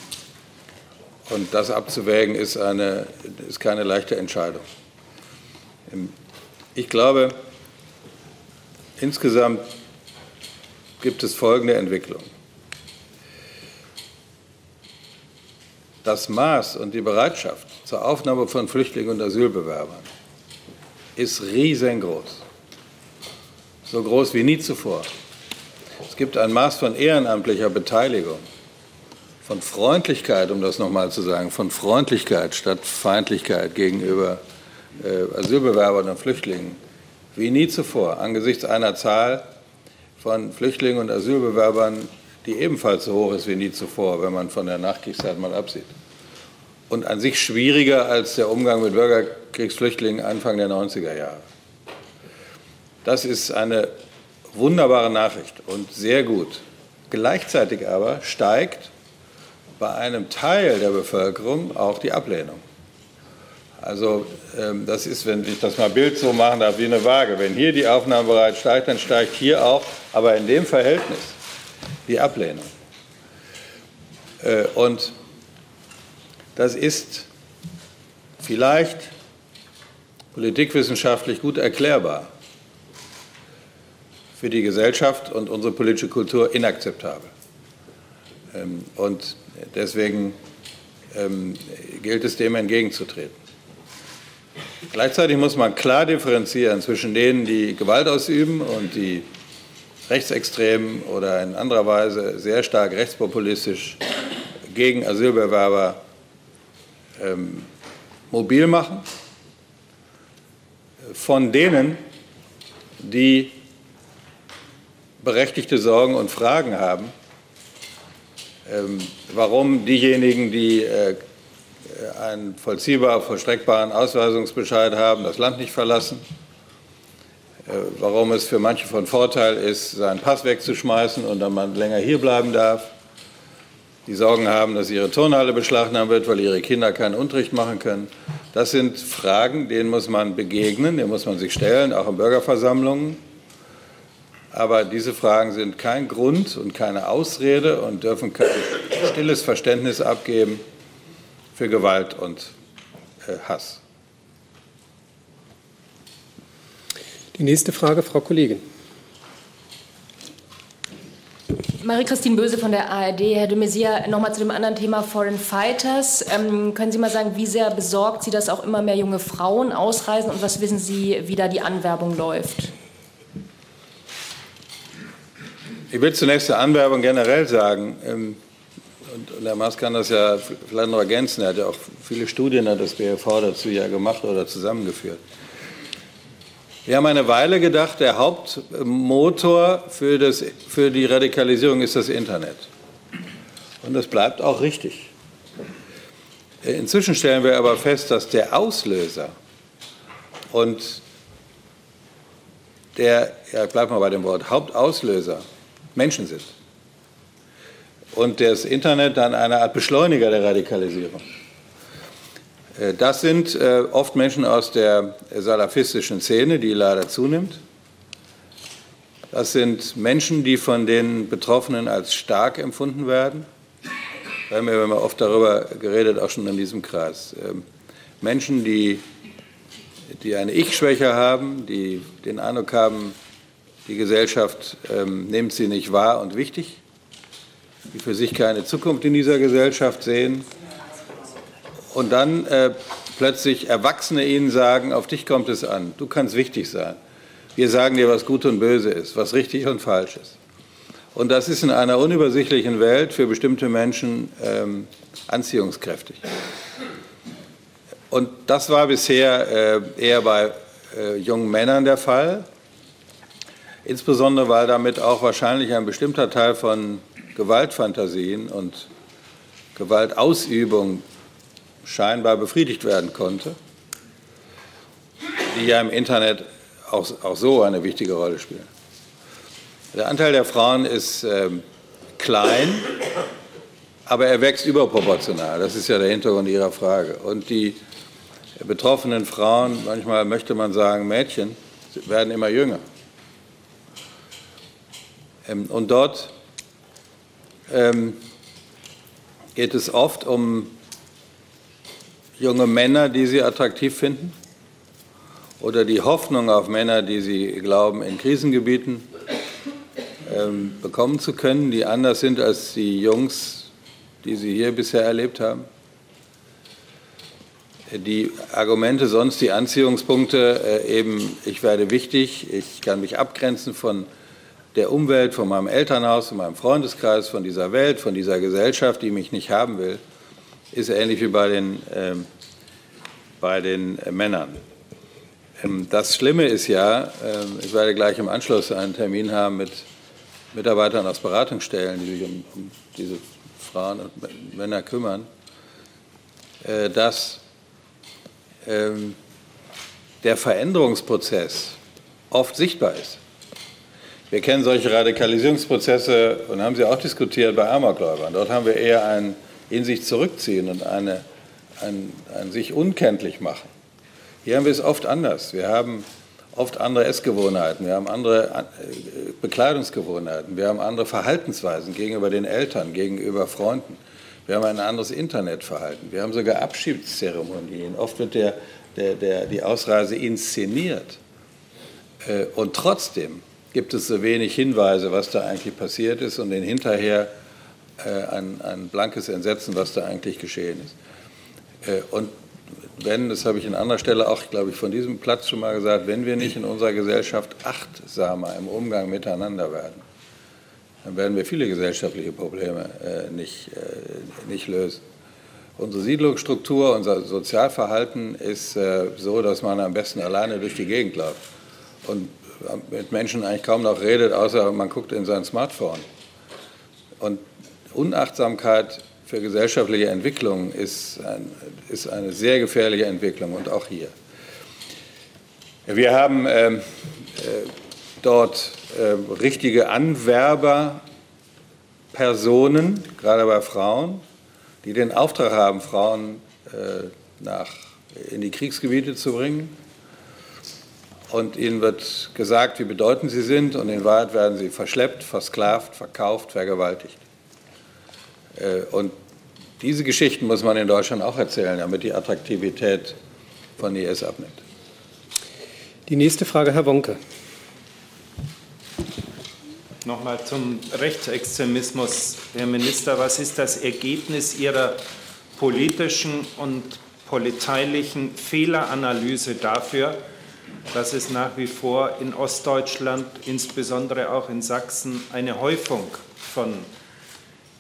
und das abzuwägen ist, eine, ist keine leichte Entscheidung. Ähm, ich glaube, insgesamt gibt es folgende Entwicklung. Das Maß und die Bereitschaft zur Aufnahme von Flüchtlingen und Asylbewerbern ist riesengroß so groß wie nie zuvor. Es gibt ein Maß von ehrenamtlicher Beteiligung, von Freundlichkeit, um das nochmal zu sagen, von Freundlichkeit statt Feindlichkeit gegenüber äh, Asylbewerbern und Flüchtlingen, wie nie zuvor, angesichts einer Zahl von Flüchtlingen und Asylbewerbern, die ebenfalls so hoch ist wie nie zuvor, wenn man von der Nachkriegszeit mal absieht. Und an sich schwieriger als der Umgang mit Bürgerkriegsflüchtlingen Anfang der 90er Jahre. Das ist eine wunderbare Nachricht und sehr gut. Gleichzeitig aber steigt bei einem Teil der Bevölkerung auch die Ablehnung. Also ähm, das ist, wenn ich das mal Bild so machen darf, wie eine Waage. Wenn hier die Aufnahmebereitschaft steigt, dann steigt hier auch, aber in dem Verhältnis die Ablehnung. Äh, und das ist vielleicht politikwissenschaftlich gut erklärbar für die Gesellschaft und unsere politische Kultur inakzeptabel. Ähm, und deswegen ähm, gilt es, dem entgegenzutreten. Gleichzeitig muss man klar differenzieren zwischen denen, die Gewalt ausüben und die rechtsextrem oder in anderer Weise sehr stark rechtspopulistisch gegen Asylbewerber ähm, mobil machen, von denen, die berechtigte Sorgen und Fragen haben. Ähm, warum diejenigen, die äh, einen vollziehbar vollstreckbaren Ausweisungsbescheid haben, das Land nicht verlassen. Äh, warum es für manche von Vorteil ist, seinen Pass wegzuschmeißen und dann man länger hierbleiben darf. Die Sorgen haben, dass ihre Turnhalle beschlagnahmt wird, weil ihre Kinder keinen Unterricht machen können. Das sind Fragen, denen muss man begegnen, denen muss man sich stellen, auch in Bürgerversammlungen. Aber diese Fragen sind kein Grund und keine Ausrede und dürfen kein stilles Verständnis abgeben für Gewalt und äh, Hass. Die nächste Frage, Frau Kollegin. Marie-Christine Böse von der ARD. Herr de Maizière, nochmal zu dem anderen Thema Foreign Fighters. Ähm, können Sie mal sagen, wie sehr besorgt Sie, dass auch immer mehr junge Frauen ausreisen und was wissen Sie, wie da die Anwerbung läuft? Ich will zunächst zur Anwerbung generell sagen, ähm, und Herr Maas kann das ja vielleicht noch ergänzen, er hat ja auch viele Studien hat das BFV dazu ja gemacht oder zusammengeführt. Wir haben eine Weile gedacht, der Hauptmotor für, das, für die Radikalisierung ist das Internet. Und das bleibt auch richtig. Inzwischen stellen wir aber fest, dass der Auslöser und der, ja, bleibt mal bei dem Wort, Hauptauslöser Menschen sind und das Internet dann eine Art Beschleuniger der Radikalisierung. Äh, das sind äh, oft Menschen aus der salafistischen Szene, die leider zunimmt. Das sind Menschen, die von den Betroffenen als stark empfunden werden. Wir haben ja oft darüber geredet, auch schon in diesem Kreis. Ähm, Menschen, die, die eine Ich-Schwäche haben, die den Eindruck haben, die Gesellschaft ähm, nimmt sie nicht wahr und wichtig die für sich keine Zukunft in dieser Gesellschaft sehen und dann äh, plötzlich Erwachsene ihnen sagen, auf dich kommt es an, du kannst wichtig sein. Wir sagen dir, was gut und böse ist, was richtig und falsch ist. Und das ist in einer unübersichtlichen Welt für bestimmte Menschen ähm, anziehungskräftig. Und das war bisher äh, eher bei äh, jungen Männern der Fall, insbesondere weil damit auch wahrscheinlich ein bestimmter Teil von Gewaltfantasien und Gewaltausübung scheinbar befriedigt werden konnte, die ja im Internet auch, auch so eine wichtige Rolle spielen. Der Anteil der Frauen ist äh, klein, aber er wächst überproportional. Das ist ja der Hintergrund Ihrer Frage. Und die betroffenen Frauen, manchmal möchte man sagen Mädchen, werden immer jünger. Ähm, und dort ähm, geht es oft um junge Männer, die sie attraktiv finden oder die Hoffnung auf Männer, die sie glauben, in Krisengebieten ähm, bekommen zu können, die anders sind als die Jungs, die sie hier bisher erlebt haben. Die Argumente sonst, die Anziehungspunkte, äh, eben ich werde wichtig, ich kann mich abgrenzen von der Umwelt, von meinem Elternhaus, von meinem Freundeskreis, von dieser Welt, von dieser Gesellschaft, die mich nicht haben will, ist ähnlich wie bei den, äh, bei den äh, Männern. Ähm, das Schlimme ist ja, äh, ich werde gleich im Anschluss einen Termin haben mit Mitarbeitern aus Beratungsstellen, die sich um, um diese Frauen und Männer kümmern, äh, dass ähm, der Veränderungsprozess oft sichtbar ist. Wir kennen solche Radikalisierungsprozesse und haben sie auch diskutiert bei Amokläubern. Dort haben wir eher ein in sich zurückziehen und eine, ein, ein sich unkenntlich machen. Hier haben wir es oft anders. Wir haben oft andere Essgewohnheiten, wir haben andere äh, Bekleidungsgewohnheiten, wir haben andere Verhaltensweisen gegenüber den Eltern, gegenüber Freunden. Wir haben ein anderes Internetverhalten. Wir haben sogar Abschiedszeremonien. Oft wird der, der, der, die Ausreise inszeniert. Äh, und trotzdem gibt es so wenig Hinweise, was da eigentlich passiert ist und den hinterher äh, ein, ein, blankes Entsetzen, was da eigentlich geschehen ist. Äh, und wenn, das habe ich an anderer Stelle auch, glaube ich, von diesem Platz schon mal gesagt, wenn wir nicht in unserer Gesellschaft achtsamer im Umgang miteinander werden, dann werden wir viele gesellschaftliche Probleme äh, nicht, äh, nicht lösen. Unsere Siedlungsstruktur, unser Sozialverhalten ist äh, so, dass man am besten alleine durch die Gegend läuft. Und mit Menschen eigentlich kaum noch redet, außer man guckt in sein Smartphone. Und Unachtsamkeit für gesellschaftliche Entwicklung ist, ein, ist eine sehr gefährliche Entwicklung und auch hier. Wir haben ähm, äh, dort äh, richtige Anwerberpersonen, gerade bei Frauen, die den Auftrag haben, Frauen äh, nach, in die Kriegsgebiete zu bringen. Und ihnen wird gesagt, wie bedeutend sie sind, und in Wahrheit werden sie verschleppt, versklavt, verkauft, vergewaltigt. Äh, und diese Geschichten muss man in Deutschland auch erzählen, damit die Attraktivität von IS abnimmt. Die nächste Frage, Herr Wonke. Nochmal zum Rechtsextremismus, Herr Minister. Was ist das Ergebnis Ihrer politischen und polizeilichen Fehleranalyse dafür, dass es nach wie vor in Ostdeutschland, insbesondere auch in Sachsen, eine Häufung von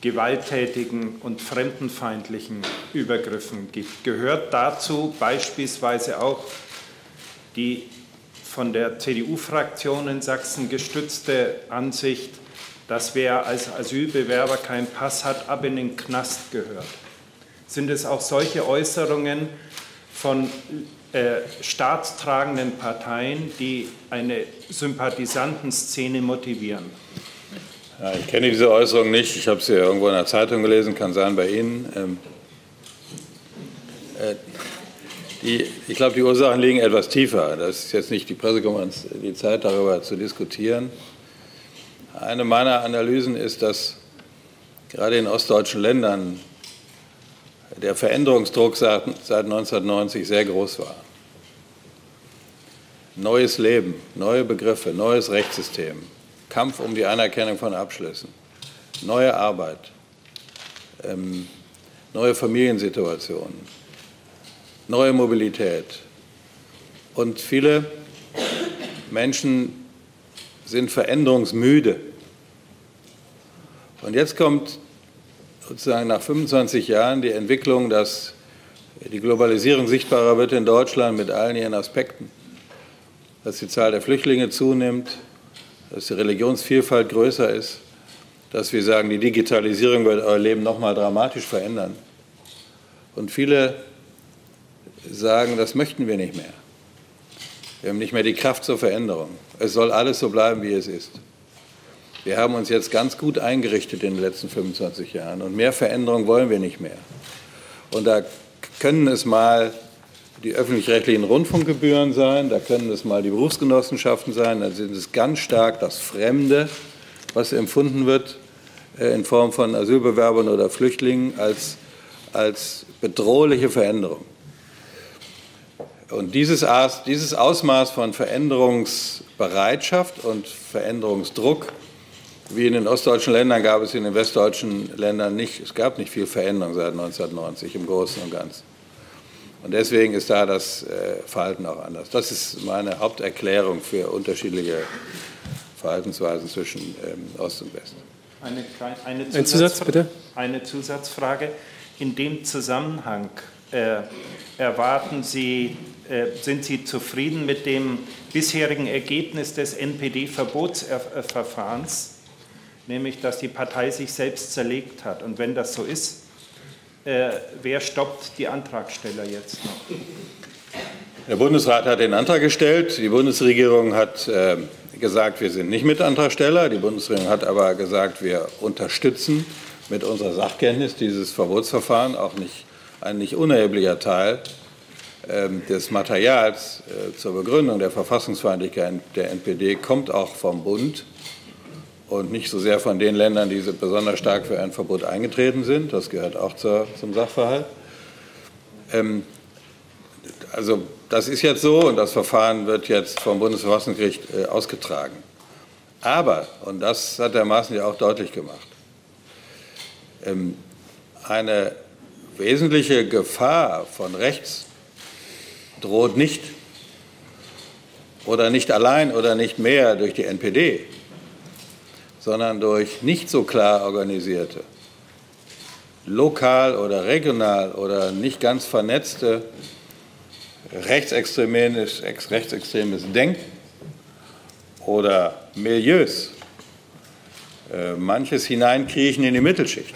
gewalttätigen und fremdenfeindlichen Übergriffen gibt. Gehört dazu beispielsweise auch die von der CDU-Fraktion in Sachsen gestützte Ansicht, dass wer als Asylbewerber keinen Pass hat, ab in den Knast gehört. Sind es auch solche Äußerungen von äh, staatstragenden Parteien, die eine Sympathisantenszene motivieren? Ja, ich kenne diese Äußerung nicht. Ich habe sie irgendwo in der Zeitung gelesen, kann sein bei Ihnen. Ähm, äh, die, ich glaube, die Ursachen liegen etwas tiefer. Das ist jetzt nicht die Pressekonferenz, die Zeit darüber zu diskutieren. Eine meiner Analysen ist, dass gerade in ostdeutschen Ländern der Veränderungsdruck seit, seit 1990 sehr groß war. Neues Leben, neue Begriffe, neues Rechtssystem, Kampf um die Anerkennung von Abschlüssen, neue Arbeit, ähm, neue Familiensituationen, neue Mobilität. Und viele Menschen sind veränderungsmüde. Und jetzt kommt sozusagen nach 25 Jahren die Entwicklung, dass die Globalisierung sichtbarer wird in Deutschland mit allen ihren Aspekten, dass die Zahl der Flüchtlinge zunimmt, dass die Religionsvielfalt größer ist, dass wir sagen, die Digitalisierung wird euer Leben nochmal dramatisch verändern. Und viele sagen, das möchten wir nicht mehr. Wir haben nicht mehr die Kraft zur Veränderung. Es soll alles so bleiben, wie es ist. Wir haben uns jetzt ganz gut eingerichtet in den letzten 25 Jahren und mehr Veränderung wollen wir nicht mehr. Und da können es mal die öffentlich-rechtlichen Rundfunkgebühren sein, da können es mal die Berufsgenossenschaften sein, da sind es ganz stark das Fremde, was empfunden wird äh, in Form von Asylbewerbern oder Flüchtlingen als, als bedrohliche Veränderung. Und dieses, dieses Ausmaß von Veränderungsbereitschaft und Veränderungsdruck, wie in den ostdeutschen Ländern, gab es in den westdeutschen Ländern nicht. Es gab nicht viel Veränderung seit 1990 im Großen und Ganzen. Und deswegen ist da das äh, Verhalten auch anders. Das ist meine Haupterklärung für unterschiedliche Verhaltensweisen zwischen ähm, Ost und West. Eine, eine, Zusatz, Ein Zusatz, bitte? eine Zusatzfrage. In dem Zusammenhang äh, erwarten Sie, äh, sind Sie zufrieden mit dem bisherigen Ergebnis des NPD-Verbotsverfahrens, nämlich dass die Partei sich selbst zerlegt hat? Und wenn das so ist, äh, wer stoppt die Antragsteller jetzt noch? Der Bundesrat hat den Antrag gestellt. Die Bundesregierung hat äh, gesagt, wir sind nicht Mitantragsteller. Die Bundesregierung hat aber gesagt, wir unterstützen mit unserer Sachkenntnis dieses Verbotsverfahren auch nicht ein nicht unerheblicher Teil äh, des Materials äh, zur Begründung der Verfassungsfeindlichkeit der NPD kommt auch vom Bund und nicht so sehr von den Ländern, die besonders stark für ein Verbot eingetreten sind. Das gehört auch zur, zum Sachverhalt. Ähm, also das ist jetzt so und das Verfahren wird jetzt vom Bundesverfassungsgericht äh, ausgetragen. Aber, und das hat der Maaßen ja auch deutlich gemacht, ähm, eine wesentliche Gefahr von rechts droht nicht oder nicht allein oder nicht mehr durch die NPD, sondern durch nicht so klar organisierte, lokal oder regional oder nicht ganz vernetzte rechtsextremes, Denken oder Milieus, äh, manches Hineinkriechen in die Mittelschicht,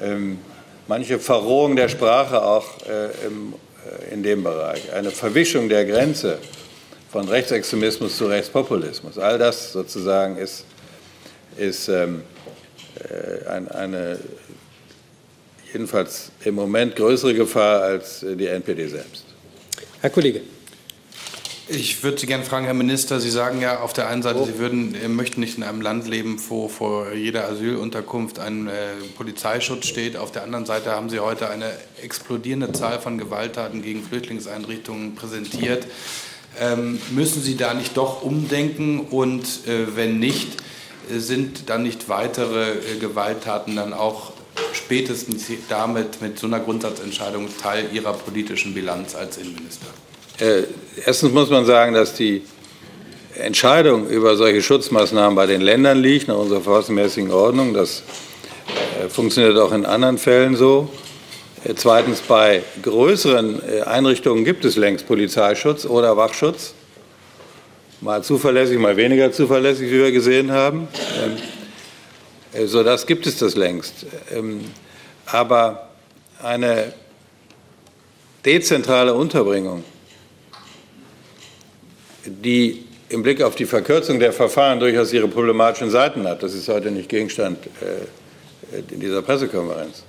ähm, manche Verrohung der Sprache auch äh, äh, in dem Bereich, eine Verwischung der Grenze von Rechtsextremismus zu Rechtspopulismus. All das sozusagen ist, ist ähm, äh, ein, eine jedenfalls im Moment größere Gefahr als die NPD selbst. Herr Kollege. Ich würde Sie gerne fragen, Herr Minister, Sie sagen ja auf der einen Seite, oh. Sie würden, möchten nicht in einem Land leben, wo vor jeder Asylunterkunft ein äh, Polizeischutz steht. Auf der anderen Seite haben Sie heute eine explodierende Zahl von Gewalttaten gegen Flüchtlingseinrichtungen präsentiert. Ähm, müssen Sie da nicht doch umdenken? Und äh, wenn nicht, äh, sind dann nicht weitere äh, Gewalttaten dann auch spätestens damit mit so einer Grundsatzentscheidung Teil Ihrer politischen Bilanz als Innenminister? Äh, erstens muss man sagen, dass die Entscheidung über solche Schutzmaßnahmen bei den Ländern liegt, nach unserer verfassungsmäßigen Ordnung. Das äh, funktioniert auch in anderen Fällen so. Äh, zweitens, bei größeren Einrichtungen gibt es längst Polizeischutz oder Wachschutz. Mal zuverlässig, mal weniger zuverlässig, wie wir gesehen haben. Ähm, so das gibt es das längst. Ähm, aber eine dezentrale Unterbringung die im Blick auf die Verkürzung der Verfahren durchaus ihre problematischen Seiten hat. Das ist heute nicht Gegenstand äh, in dieser Pressekonferenz.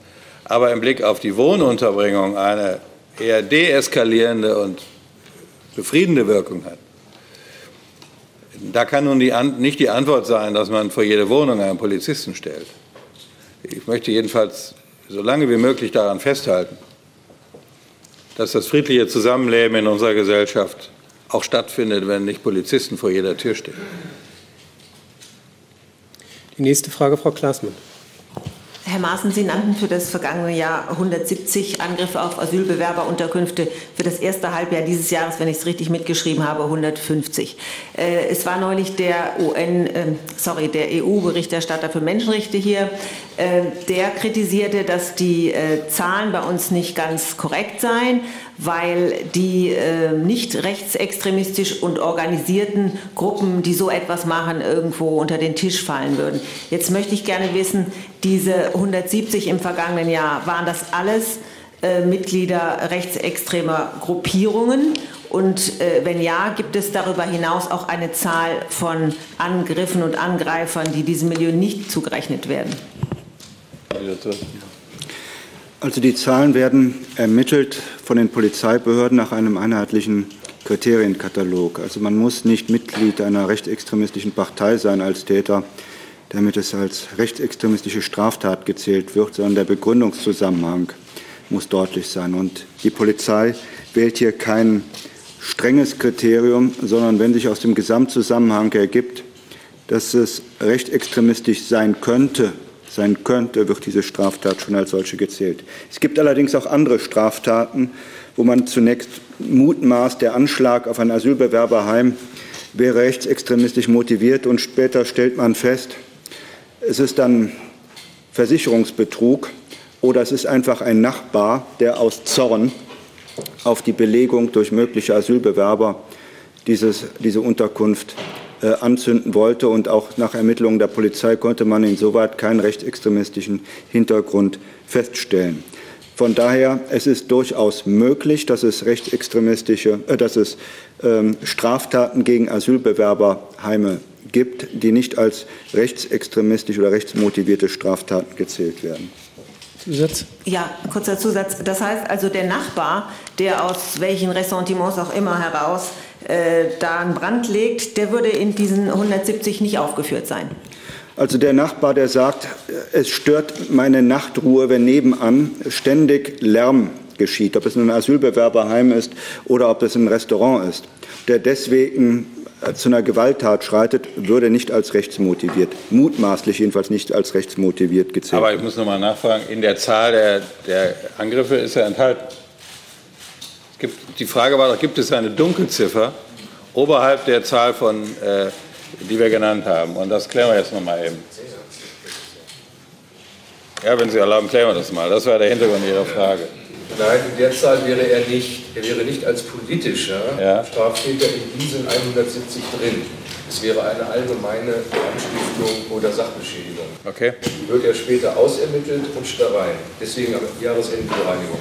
Aber im Blick auf die Wohnunterbringung eine eher deeskalierende und befriedende Wirkung hat. Da kann nun die, nicht die Antwort sein, dass man vor jede Wohnung einen Polizisten stellt. Ich möchte jedenfalls so lange wie möglich daran festhalten, dass das friedliche Zusammenleben in unserer Gesellschaft auch stattfindet, wenn nicht Polizisten vor jeder Tür stehen. Die nächste Frage, Frau Klaasmann. Herr Maaßen, Sie nannten für das vergangene Jahr 170 Angriffe auf Asylbewerberunterkünfte. Für das erste Halbjahr dieses Jahres, wenn ich es richtig mitgeschrieben habe, 150. Äh, es war neulich der UN, äh, sorry, der EU-Berichterstatter für Menschenrechte hier. Äh, der kritisierte, dass die äh, Zahlen bei uns nicht ganz korrekt seien weil die äh, nicht rechtsextremistisch und organisierten Gruppen, die so etwas machen, irgendwo unter den Tisch fallen würden. Jetzt möchte ich gerne wissen, diese 170 im vergangenen Jahr, waren das alles äh, Mitglieder rechtsextremer Gruppierungen? Und äh, wenn ja, gibt es darüber hinaus auch eine Zahl von Angriffen und Angreifern, die diesem Milieu nicht zugerechnet werden? Also die Zahlen werden ermittelt von den Polizeibehörden nach einem einheitlichen Kriterienkatalog. Also man muss nicht Mitglied einer rechtsextremistischen Partei sein als Täter, damit es als rechtsextremistische Straftat gezählt wird, sondern der Begründungszusammenhang muss deutlich sein. Und die Polizei wählt hier kein strenges Kriterium, sondern wenn sich aus dem Gesamtzusammenhang ergibt, dass es rechtsextremistisch sein könnte, sein könnte, wird diese Straftat schon als solche gezählt. Es gibt allerdings auch andere Straftaten, wo man zunächst mutmaßt, der Anschlag auf ein Asylbewerberheim wäre rechtsextremistisch motiviert und später stellt man fest, es ist dann Versicherungsbetrug oder es ist einfach ein Nachbar, der aus Zorn auf die Belegung durch mögliche Asylbewerber dieses, diese Unterkunft äh, anzünden wollte. Und auch nach Ermittlungen der Polizei konnte man insoweit keinen rechtsextremistischen Hintergrund feststellen. Von daher, es ist durchaus möglich, dass es rechtsextremistische, äh, dass es ähm, Straftaten gegen Asylbewerberheime gibt, die nicht als rechtsextremistisch oder rechtsmotivierte Straftaten gezählt werden. Zusatz? Ja, kurzer Zusatz. Das heißt also, der Nachbar, der aus welchen Ressentiments auch immer heraus äh, da einen Brand legt, der würde in diesen 170 nicht aufgeführt sein. Also der Nachbar, der sagt, es stört meine Nachtruhe, wenn nebenan ständig Lärm geschieht, ob es ein Asylbewerberheim ist oder ob es ein Restaurant ist, der deswegen äh, zu einer Gewalttat schreitet, würde nicht als rechtsmotiviert, mutmaßlich jedenfalls nicht als rechtsmotiviert gezählt. Aber ich muss noch mal nachfragen, in der Zahl der, der Angriffe ist er enthalten. Gibt, die Frage war doch, gibt es eine Dunkelziffer oberhalb der Zahl von, äh, die wir genannt haben? Und das klären wir jetzt noch mal eben. Ja, wenn Sie erlauben, klären wir das mal. Das war der Hintergrund Ihrer Frage. Nein, in der Zahl wäre er nicht. er wäre nicht als politischer ja. Straftäter in diesen 170 drin. Es wäre eine allgemeine Anstiftung oder Sachbeschädigung. Okay. Die wird er später ausermittelt und wieder rein. Deswegen am Jahresende die Reinigung.